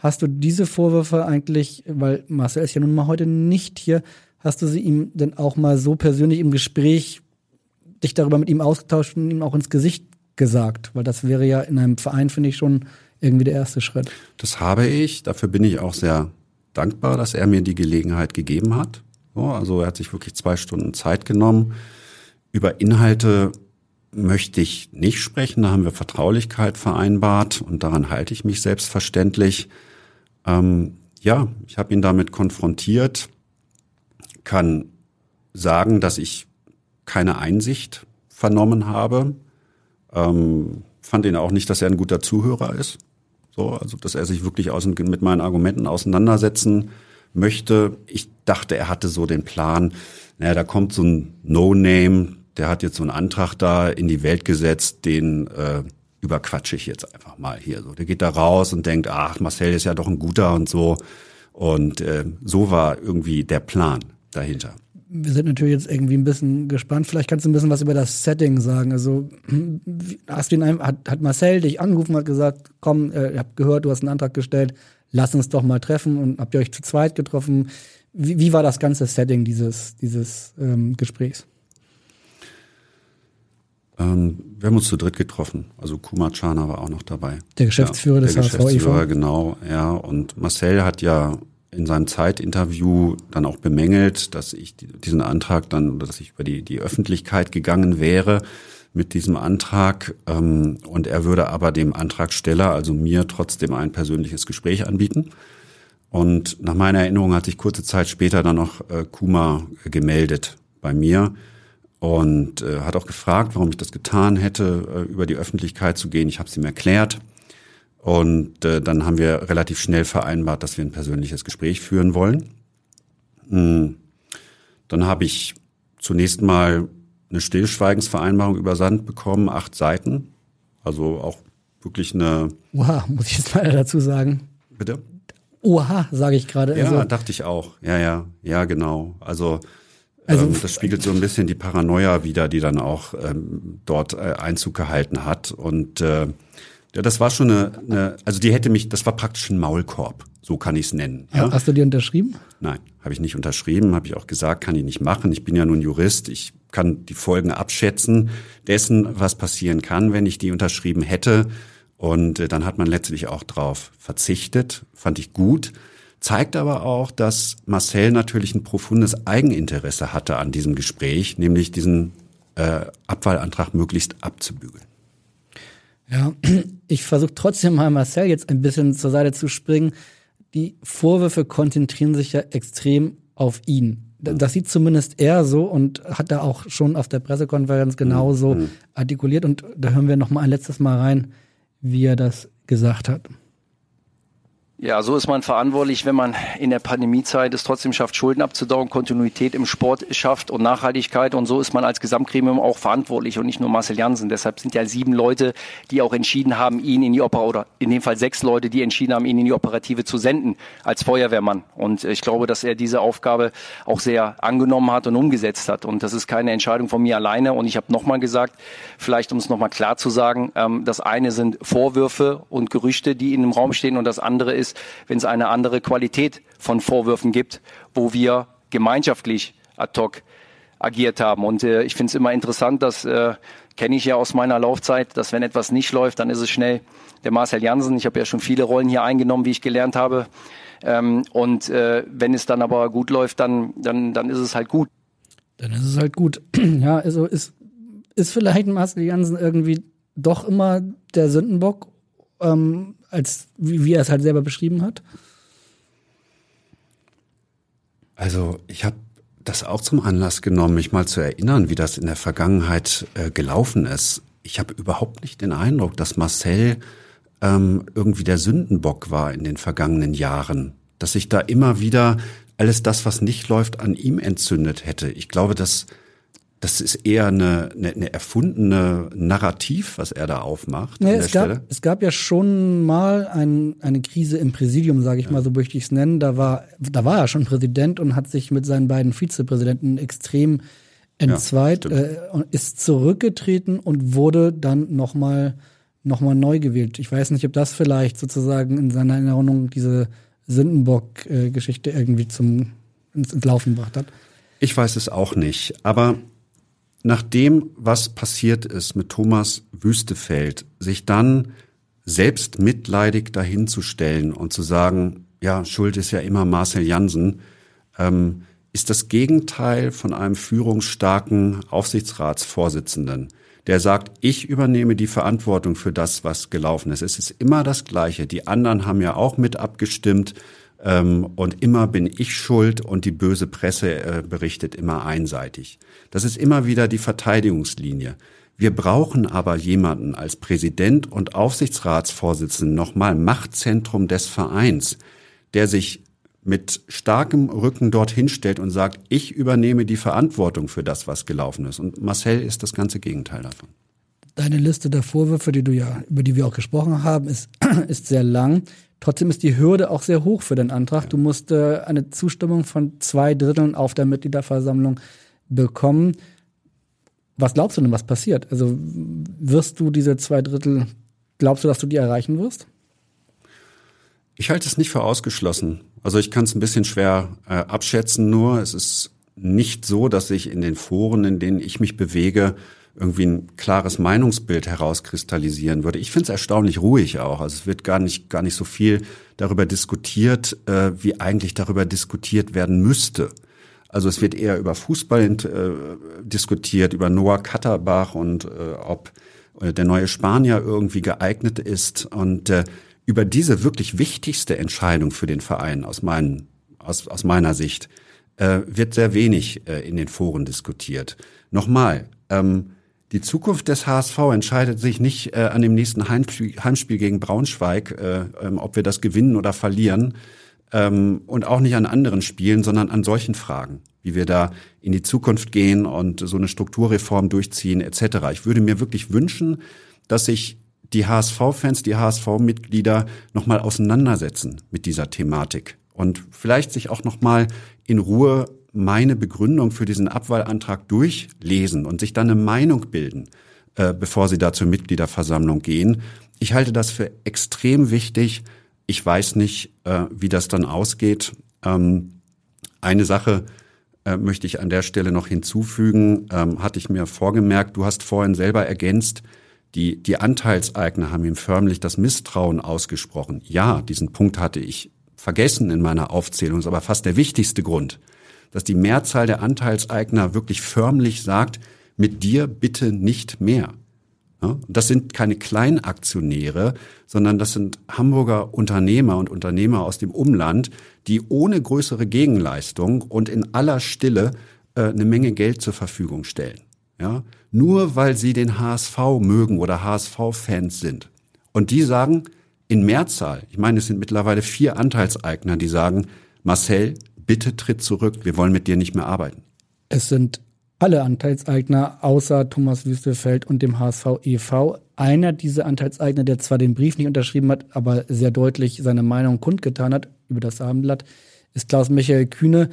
Speaker 2: hast du diese Vorwürfe eigentlich, weil Marcel ist ja nun mal heute nicht hier, hast du sie ihm denn auch mal so persönlich im Gespräch dich darüber mit ihm ausgetauscht und ihm auch ins Gesicht gesagt? Weil das wäre ja in einem Verein, finde ich, schon irgendwie der erste Schritt.
Speaker 3: Das habe ich. Dafür bin ich auch sehr dankbar, dass er mir die Gelegenheit gegeben hat. also er hat sich wirklich zwei Stunden Zeit genommen. Über Inhalte möchte ich nicht sprechen. Da haben wir Vertraulichkeit vereinbart und daran halte ich mich selbstverständlich. Ähm, ja, ich habe ihn damit konfrontiert, kann sagen, dass ich keine Einsicht vernommen habe. Ähm, fand ihn auch nicht, dass er ein guter Zuhörer ist. So, also dass er sich wirklich aus, mit meinen Argumenten auseinandersetzen möchte. Ich dachte, er hatte so den Plan, naja, da kommt so ein No-Name, der hat jetzt so einen Antrag da in die Welt gesetzt, den äh, überquatsche ich jetzt einfach mal hier so. Der geht da raus und denkt, ach, Marcel ist ja doch ein guter und so. Und äh, so war irgendwie der Plan dahinter
Speaker 2: wir sind natürlich jetzt irgendwie ein bisschen gespannt. Vielleicht kannst du ein bisschen was über das Setting sagen. Also hast du ihn hat, hat Marcel dich angerufen, hat gesagt, komm, äh, ihr habt gehört, du hast einen Antrag gestellt, lass uns doch mal treffen und habt ihr euch zu zweit getroffen. Wie, wie war das ganze Setting dieses, dieses ähm, Gesprächs?
Speaker 3: Ähm, wir haben uns zu dritt getroffen. Also Kumar Chana war auch noch dabei.
Speaker 2: Der Geschäftsführer ja, des
Speaker 3: der HSV Geschäftsführer, genau, ja. Und Marcel hat ja in seinem Zeitinterview dann auch bemängelt, dass ich diesen Antrag dann, dass ich über die, die Öffentlichkeit gegangen wäre mit diesem Antrag ähm, und er würde aber dem Antragsteller, also mir, trotzdem ein persönliches Gespräch anbieten. Und nach meiner Erinnerung hat sich kurze Zeit später dann noch äh, Kuma gemeldet bei mir und äh, hat auch gefragt, warum ich das getan hätte, äh, über die Öffentlichkeit zu gehen. Ich habe es ihm erklärt. Und äh, dann haben wir relativ schnell vereinbart, dass wir ein persönliches Gespräch führen wollen. Hm. Dann habe ich zunächst mal eine Stillschweigensvereinbarung übersandt bekommen, acht Seiten. Also auch wirklich eine.
Speaker 2: Oha, muss ich jetzt mal dazu sagen.
Speaker 3: Bitte?
Speaker 2: Oha, sage ich gerade.
Speaker 3: Ja,
Speaker 2: also,
Speaker 3: dachte ich auch. Ja, ja, ja, genau. Also also, ähm, das spiegelt so ein bisschen die Paranoia wider, die dann auch ähm, dort äh, Einzug gehalten hat. Und äh, ja, das war schon eine, eine, also die hätte mich, das war praktisch ein Maulkorb, so kann ich es nennen. Ja?
Speaker 2: Hast du die unterschrieben?
Speaker 3: Nein, habe ich nicht unterschrieben, habe ich auch gesagt, kann ich nicht machen. Ich bin ja nun Jurist, ich kann die Folgen abschätzen dessen, was passieren kann, wenn ich die unterschrieben hätte. Und äh, dann hat man letztlich auch drauf verzichtet, fand ich gut zeigt aber auch, dass Marcel natürlich ein profundes Eigeninteresse hatte an diesem Gespräch, nämlich diesen äh, Abwahlantrag möglichst abzubügeln.
Speaker 2: Ja, ich versuche trotzdem mal Marcel jetzt ein bisschen zur Seite zu springen. Die Vorwürfe konzentrieren sich ja extrem auf ihn. Das sieht zumindest er so und hat er auch schon auf der Pressekonferenz genauso mhm. artikuliert. Und da hören wir noch mal ein letztes Mal rein, wie er das gesagt hat.
Speaker 4: Ja, so ist man verantwortlich, wenn man in der Pandemiezeit es trotzdem schafft, Schulden abzudauen, Kontinuität im Sport schafft und Nachhaltigkeit. Und so ist man als Gesamtgremium auch verantwortlich und nicht nur Marcel Jansen. Deshalb sind ja sieben Leute, die auch entschieden haben, ihn in die Opera oder in dem Fall sechs Leute, die entschieden haben, ihn in die Operative zu senden als Feuerwehrmann. Und ich glaube, dass er diese Aufgabe auch sehr angenommen hat und umgesetzt hat. Und das ist keine Entscheidung von mir alleine. Und ich habe nochmal gesagt, vielleicht um es nochmal klar zu sagen, ähm, das eine sind Vorwürfe und Gerüchte, die in dem Raum stehen und das andere ist, ist, wenn es eine andere Qualität von Vorwürfen gibt, wo wir gemeinschaftlich ad hoc agiert haben. Und äh, ich finde es immer interessant, das äh, kenne ich ja aus meiner Laufzeit, dass wenn etwas nicht läuft, dann ist es schnell der Marcel Jansen. Ich habe ja schon viele Rollen hier eingenommen, wie ich gelernt habe. Ähm, und äh, wenn es dann aber gut läuft, dann, dann, dann ist es halt gut.
Speaker 2: Dann ist es halt gut. ja, also ist, ist vielleicht Marcel Jansen irgendwie doch immer der Sündenbock ähm, als wie, wie er es halt selber beschrieben hat?
Speaker 3: Also ich habe das auch zum Anlass genommen, mich mal zu erinnern, wie das in der Vergangenheit äh, gelaufen ist. Ich habe überhaupt nicht den Eindruck, dass Marcel ähm, irgendwie der Sündenbock war in den vergangenen Jahren. Dass sich da immer wieder alles das, was nicht läuft, an ihm entzündet hätte. Ich glaube, dass das ist eher eine, eine, eine erfundene Narrativ, was er da aufmacht.
Speaker 2: Nee, es, gab, es gab ja schon mal ein, eine Krise im Präsidium, sage ich ja. mal, so möchte ich es nennen. Da war, da war er schon Präsident und hat sich mit seinen beiden Vizepräsidenten extrem entzweit, ja, äh, ist zurückgetreten und wurde dann nochmal noch mal neu gewählt. Ich weiß nicht, ob das vielleicht sozusagen in seiner Erinnerung diese Sündenbock-Geschichte irgendwie zum ins, ins Laufen gebracht hat.
Speaker 3: Ich weiß es auch nicht, aber nach dem, was passiert ist mit Thomas Wüstefeld, sich dann selbst mitleidig dahinzustellen und zu sagen, ja, Schuld ist ja immer Marcel Jansen, ähm, ist das Gegenteil von einem führungsstarken Aufsichtsratsvorsitzenden, der sagt, ich übernehme die Verantwortung für das, was gelaufen ist. Es ist immer das Gleiche. Die anderen haben ja auch mit abgestimmt. Ähm, und immer bin ich schuld und die böse Presse äh, berichtet immer einseitig. Das ist immer wieder die Verteidigungslinie. Wir brauchen aber jemanden als Präsident und Aufsichtsratsvorsitzenden nochmal Machtzentrum des Vereins, der sich mit starkem Rücken dorthin stellt und sagt, ich übernehme die Verantwortung für das, was gelaufen ist. Und Marcel ist das ganze Gegenteil davon.
Speaker 2: Deine Liste der Vorwürfe, die du ja, über die wir auch gesprochen haben, ist, ist sehr lang. Trotzdem ist die Hürde auch sehr hoch für den Antrag. Du musst äh, eine Zustimmung von zwei Dritteln auf der Mitgliederversammlung bekommen. Was glaubst du denn, was passiert? Also wirst du diese zwei Drittel, glaubst du, dass du die erreichen wirst?
Speaker 3: Ich halte es nicht für ausgeschlossen. Also ich kann es ein bisschen schwer äh, abschätzen, nur es ist nicht so, dass ich in den Foren, in denen ich mich bewege, irgendwie ein klares Meinungsbild herauskristallisieren würde. Ich finde es erstaunlich ruhig auch. Also es wird gar nicht, gar nicht so viel darüber diskutiert, äh, wie eigentlich darüber diskutiert werden müsste. Also es wird eher über Fußball äh, diskutiert, über Noah Katterbach und äh, ob äh, der neue Spanier irgendwie geeignet ist. Und äh, über diese wirklich wichtigste Entscheidung für den Verein aus, meinen, aus, aus meiner Sicht äh, wird sehr wenig äh, in den Foren diskutiert. Nochmal, ähm, die Zukunft des HSV entscheidet sich nicht äh, an dem nächsten Heimspiel, Heimspiel gegen Braunschweig, äh, ähm, ob wir das gewinnen oder verlieren, ähm, und auch nicht an anderen Spielen, sondern an solchen Fragen, wie wir da in die Zukunft gehen und so eine Strukturreform durchziehen etc. Ich würde mir wirklich wünschen, dass sich die HSV-Fans, die HSV-Mitglieder nochmal auseinandersetzen mit dieser Thematik und vielleicht sich auch nochmal in Ruhe meine Begründung für diesen Abwahlantrag durchlesen und sich dann eine Meinung bilden, äh, bevor sie da zur Mitgliederversammlung gehen. Ich halte das für extrem wichtig. Ich weiß nicht, äh, wie das dann ausgeht. Ähm, eine Sache äh, möchte ich an der Stelle noch hinzufügen, ähm, hatte ich mir vorgemerkt. Du hast vorhin selber ergänzt, die, die Anteilseigner haben ihm förmlich das Misstrauen ausgesprochen. Ja, diesen Punkt hatte ich vergessen in meiner Aufzählung, ist aber fast der wichtigste Grund, dass die Mehrzahl der Anteilseigner wirklich förmlich sagt, mit dir bitte nicht mehr. Das sind keine Kleinaktionäre, sondern das sind Hamburger Unternehmer und Unternehmer aus dem Umland, die ohne größere Gegenleistung und in aller Stille äh, eine Menge Geld zur Verfügung stellen. Ja, nur weil sie den HSV mögen oder HSV-Fans sind. Und die sagen in Mehrzahl, ich meine, es sind mittlerweile vier Anteilseigner, die sagen, Marcel, bitte tritt zurück, wir wollen mit dir nicht mehr arbeiten.
Speaker 2: Es sind alle Anteilseigner außer Thomas Wüstefeld und dem HSV e.V. Einer dieser Anteilseigner, der zwar den Brief nicht unterschrieben hat, aber sehr deutlich seine Meinung kundgetan hat über das Abendblatt, ist Klaus Michael Kühne,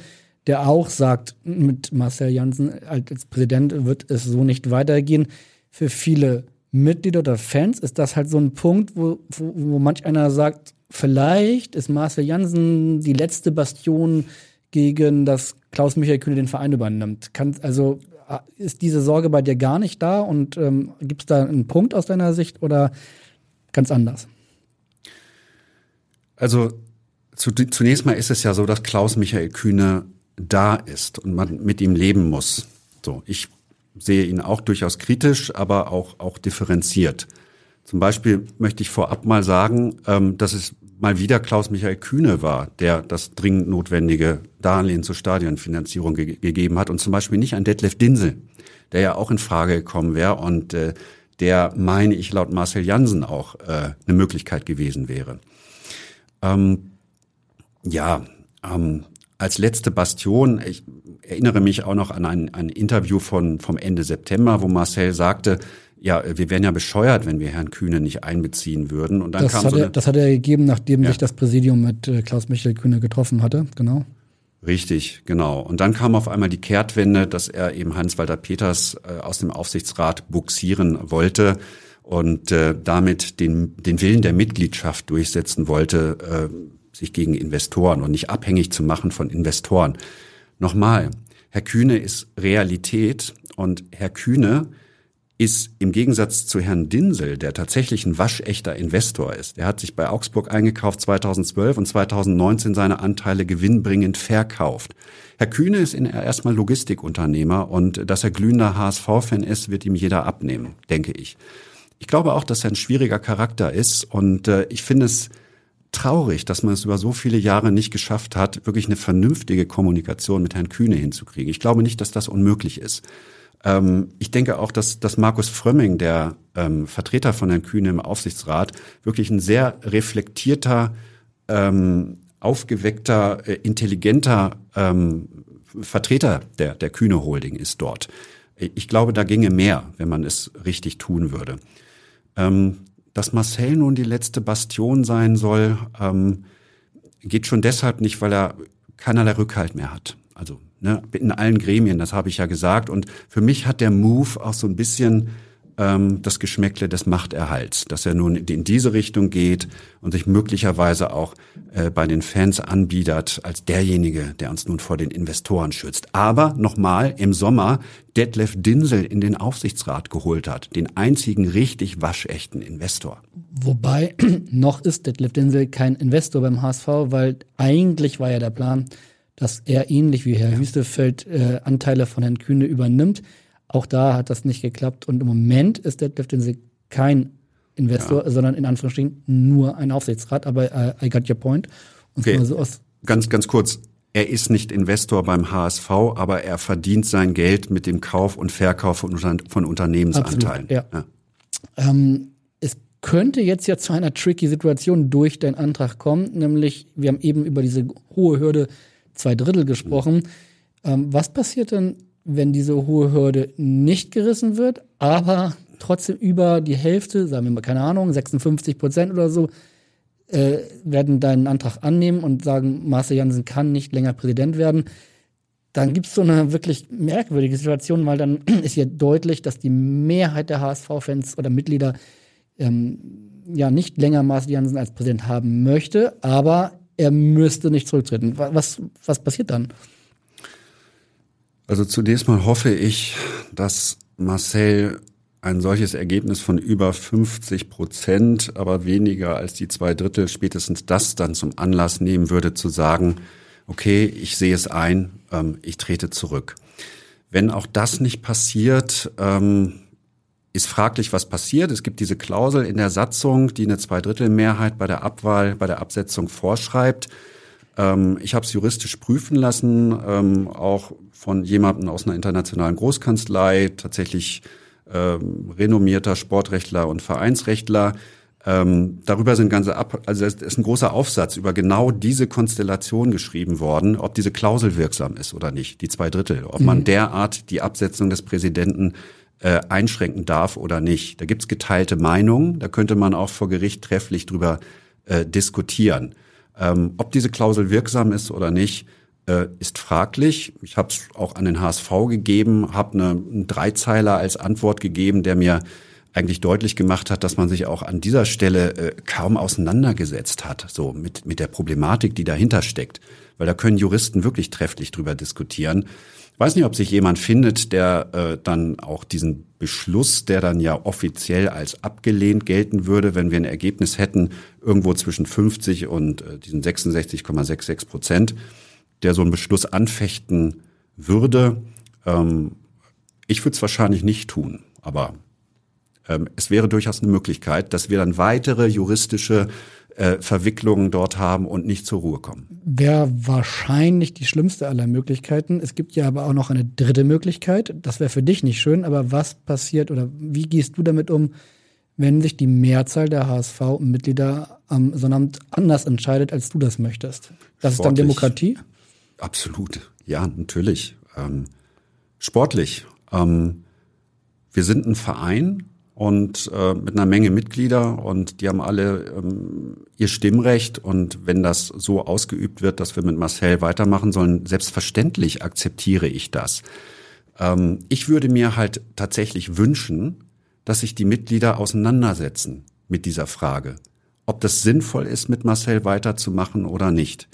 Speaker 2: der auch sagt, mit Marcel Janssen als Präsident wird es so nicht weitergehen. Für viele Mitglieder oder Fans ist das halt so ein Punkt, wo, wo, wo manch einer sagt, vielleicht ist Marcel Janssen die letzte Bastion gegen das Klaus Michael Kühne den Verein übernimmt. Kann, also äh, ist diese Sorge bei dir gar nicht da und ähm, gibt es da einen Punkt aus deiner Sicht oder ganz anders?
Speaker 3: Also zu, zunächst mal ist es ja so, dass Klaus Michael Kühne da ist und man mit ihm leben muss. So, ich sehe ihn auch durchaus kritisch, aber auch, auch differenziert. Zum Beispiel möchte ich vorab mal sagen, ähm, dass es mal wieder Klaus-Michael Kühne war, der das dringend notwendige Darlehen zur Stadionfinanzierung ge gegeben hat und zum Beispiel nicht an Detlef Dinsel, der ja auch in Frage gekommen wäre und äh, der, meine ich, laut Marcel Jansen auch äh, eine Möglichkeit gewesen wäre. Ähm, ja, ähm, als letzte Bastion, ich erinnere mich auch noch an ein, ein Interview von, vom Ende September, wo Marcel sagte, ja, wir wären ja bescheuert, wenn wir Herrn Kühne nicht einbeziehen würden. Und dann
Speaker 2: das,
Speaker 3: kam
Speaker 2: hat
Speaker 3: so
Speaker 2: er, das hat er gegeben, nachdem ja. sich das Präsidium mit äh, Klaus-Michael Kühne getroffen hatte, genau.
Speaker 3: Richtig, genau. Und dann kam auf einmal die Kehrtwende, dass er eben Hans-Walter Peters äh, aus dem Aufsichtsrat buxieren wollte und äh, damit den, den Willen der Mitgliedschaft durchsetzen wollte, äh, sich gegen Investoren und nicht abhängig zu machen von Investoren. Nochmal, Herr Kühne ist Realität und Herr Kühne ist im Gegensatz zu Herrn Dinsel, der tatsächlich ein waschechter Investor ist. Er hat sich bei Augsburg eingekauft 2012 und 2019 seine Anteile gewinnbringend verkauft. Herr Kühne ist erstmal Logistikunternehmer und dass er glühender HSV-Fan ist, wird ihm jeder abnehmen, denke ich. Ich glaube auch, dass er ein schwieriger Charakter ist und äh, ich finde es traurig, dass man es über so viele Jahre nicht geschafft hat, wirklich eine vernünftige Kommunikation mit Herrn Kühne hinzukriegen. Ich glaube nicht, dass das unmöglich ist. Ähm, ich denke auch, dass, dass Markus Frömming, der ähm, Vertreter von Herrn Kühne im Aufsichtsrat, wirklich ein sehr reflektierter, ähm, aufgeweckter, äh, intelligenter ähm, Vertreter der, der Kühne Holding ist dort. Ich glaube, da ginge mehr, wenn man es richtig tun würde. Ähm, dass Marcel nun die letzte Bastion sein soll, ähm, geht schon deshalb nicht, weil er keinerlei Rückhalt mehr hat. Also ne, in allen Gremien, das habe ich ja gesagt. Und für mich hat der Move auch so ein bisschen ähm, das Geschmäckle des Machterhalts, dass er nun in diese Richtung geht und sich möglicherweise auch äh, bei den Fans anbietet als derjenige, der uns nun vor den Investoren schützt. Aber nochmal im Sommer Detlef Dinsel in den Aufsichtsrat geholt hat, den einzigen richtig waschechten Investor.
Speaker 2: Wobei noch ist Detlef Dinsel kein Investor beim HSV, weil eigentlich war ja der Plan, dass er ähnlich wie Herr Hüstefeld äh, Anteile von Herrn Kühne übernimmt. Auch da hat das nicht geklappt. Und im Moment ist Detlef Dinsel kein Investor, ja. sondern in Anführungsstrichen nur ein Aufsichtsrat. Aber uh, I got your point.
Speaker 3: Okay. So ganz, ganz kurz. Er ist nicht Investor beim HSV, aber er verdient sein Geld mit dem Kauf und Verkauf von, von Unternehmensanteilen.
Speaker 2: Absolut, ja. ja. Ähm, es könnte jetzt ja zu einer tricky Situation durch deinen Antrag kommen, nämlich wir haben eben über diese hohe Hürde zwei Drittel gesprochen. Ähm, was passiert denn, wenn diese hohe Hürde nicht gerissen wird, aber trotzdem über die Hälfte, sagen wir mal, keine Ahnung, 56 Prozent oder so, äh, werden deinen Antrag annehmen und sagen, Marcel Janssen kann nicht länger Präsident werden. Dann gibt es so eine wirklich merkwürdige Situation, weil dann ist ja deutlich, dass die Mehrheit der HSV-Fans oder Mitglieder ähm, ja nicht länger Marcel Janssen als Präsident haben möchte, aber er müsste nicht zurücktreten. Was, was passiert dann?
Speaker 3: Also zunächst mal hoffe ich, dass Marcel ein solches Ergebnis von über 50 Prozent, aber weniger als die zwei Drittel, spätestens das dann zum Anlass nehmen würde, zu sagen, okay, ich sehe es ein, ähm, ich trete zurück. Wenn auch das nicht passiert, ähm, ist fraglich, was passiert. Es gibt diese Klausel in der Satzung, die eine Zweidrittelmehrheit bei der Abwahl, bei der Absetzung vorschreibt. Ähm, ich habe es juristisch prüfen lassen, ähm, auch von jemandem aus einer internationalen Großkanzlei, tatsächlich ähm, renommierter Sportrechtler und Vereinsrechtler. Ähm, darüber sind ganze Ab also es ist ein großer Aufsatz über genau diese Konstellation geschrieben worden, ob diese Klausel wirksam ist oder nicht, die zwei Drittel, ob man mhm. derart die Absetzung des Präsidenten äh, einschränken darf oder nicht. Da gibt's geteilte Meinungen, da könnte man auch vor Gericht trefflich drüber äh, diskutieren. Ähm, ob diese Klausel wirksam ist oder nicht, äh, ist fraglich. Ich habe es auch an den HSV gegeben, habe eine, einen Dreizeiler als Antwort gegeben, der mir eigentlich deutlich gemacht hat, dass man sich auch an dieser Stelle äh, kaum auseinandergesetzt hat, so mit, mit der Problematik, die dahinter steckt. Weil da können Juristen wirklich trefflich drüber diskutieren. Weiß nicht, ob sich jemand findet, der äh, dann auch diesen Beschluss, der dann ja offiziell als abgelehnt gelten würde, wenn wir ein Ergebnis hätten, irgendwo zwischen 50 und äh, diesen 66,66 Prozent, der so einen Beschluss anfechten würde. Ähm, ich würde es wahrscheinlich nicht tun, aber ähm, es wäre durchaus eine Möglichkeit, dass wir dann weitere juristische äh, Verwicklungen dort haben und nicht zur Ruhe kommen.
Speaker 2: Wäre wahrscheinlich die schlimmste aller Möglichkeiten. Es gibt ja aber auch noch eine dritte Möglichkeit. Das wäre für dich nicht schön, aber was passiert oder wie gehst du damit um, wenn sich die Mehrzahl der HSV-Mitglieder am Sonnabend anders entscheidet, als du das möchtest? Das Sportlich. ist dann Demokratie?
Speaker 3: Absolut, ja, natürlich. Ähm, sportlich. Ähm, wir sind ein Verein und äh, mit einer Menge Mitglieder und die haben alle ähm, ihr Stimmrecht und wenn das so ausgeübt wird, dass wir mit Marcel weitermachen sollen, selbstverständlich akzeptiere ich das. Ähm, ich würde mir halt tatsächlich wünschen, dass sich die Mitglieder auseinandersetzen mit dieser Frage, ob das sinnvoll ist, mit Marcel weiterzumachen oder nicht.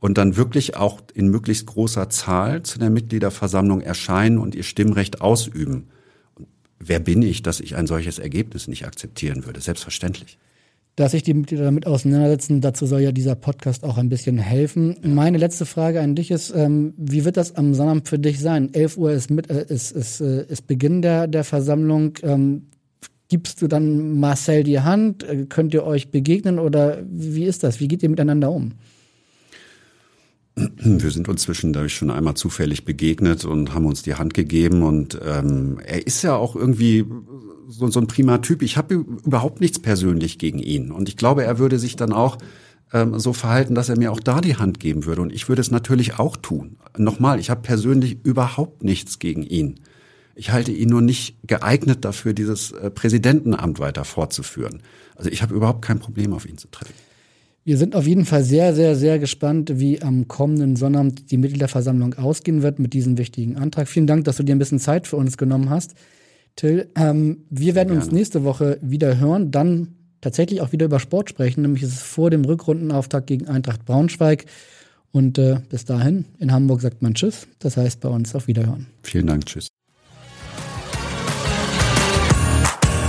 Speaker 3: Und dann wirklich auch in möglichst großer Zahl zu der Mitgliederversammlung erscheinen und ihr Stimmrecht ausüben wer bin ich, dass ich ein solches Ergebnis nicht akzeptieren würde? Selbstverständlich.
Speaker 2: Dass sich die Mitglieder damit auseinandersetzen, dazu soll ja dieser Podcast auch ein bisschen helfen. Meine letzte Frage an dich ist, ähm, wie wird das am Sonnabend für dich sein? 11 Uhr ist, mit, äh, ist, ist, äh, ist Beginn der, der Versammlung. Ähm, gibst du dann Marcel die Hand? Äh, könnt ihr euch begegnen oder wie ist das? Wie geht ihr miteinander um?
Speaker 3: Wir sind uns zwischendurch schon einmal zufällig begegnet und haben uns die Hand gegeben. Und ähm, er ist ja auch irgendwie so, so ein prima Typ. Ich habe überhaupt nichts persönlich gegen ihn. Und ich glaube, er würde sich dann auch ähm, so verhalten, dass er mir auch da die Hand geben würde. Und ich würde es natürlich auch tun. Nochmal, ich habe persönlich überhaupt nichts gegen ihn. Ich halte ihn nur nicht geeignet dafür, dieses äh, Präsidentenamt weiter fortzuführen. Also ich habe überhaupt kein Problem, auf ihn zu treffen.
Speaker 2: Wir sind auf jeden Fall sehr, sehr, sehr gespannt, wie am kommenden Sonnabend die Mitgliederversammlung ausgehen wird mit diesem wichtigen Antrag. Vielen Dank, dass du dir ein bisschen Zeit für uns genommen hast. Till, ähm, wir werden Gerne. uns nächste Woche wieder hören, dann tatsächlich auch wieder über Sport sprechen, nämlich ist es vor dem Rückrundenauftakt gegen Eintracht Braunschweig. Und äh, bis dahin, in Hamburg sagt man Tschüss, das heißt bei uns auf Wiederhören.
Speaker 3: Vielen Dank, Tschüss.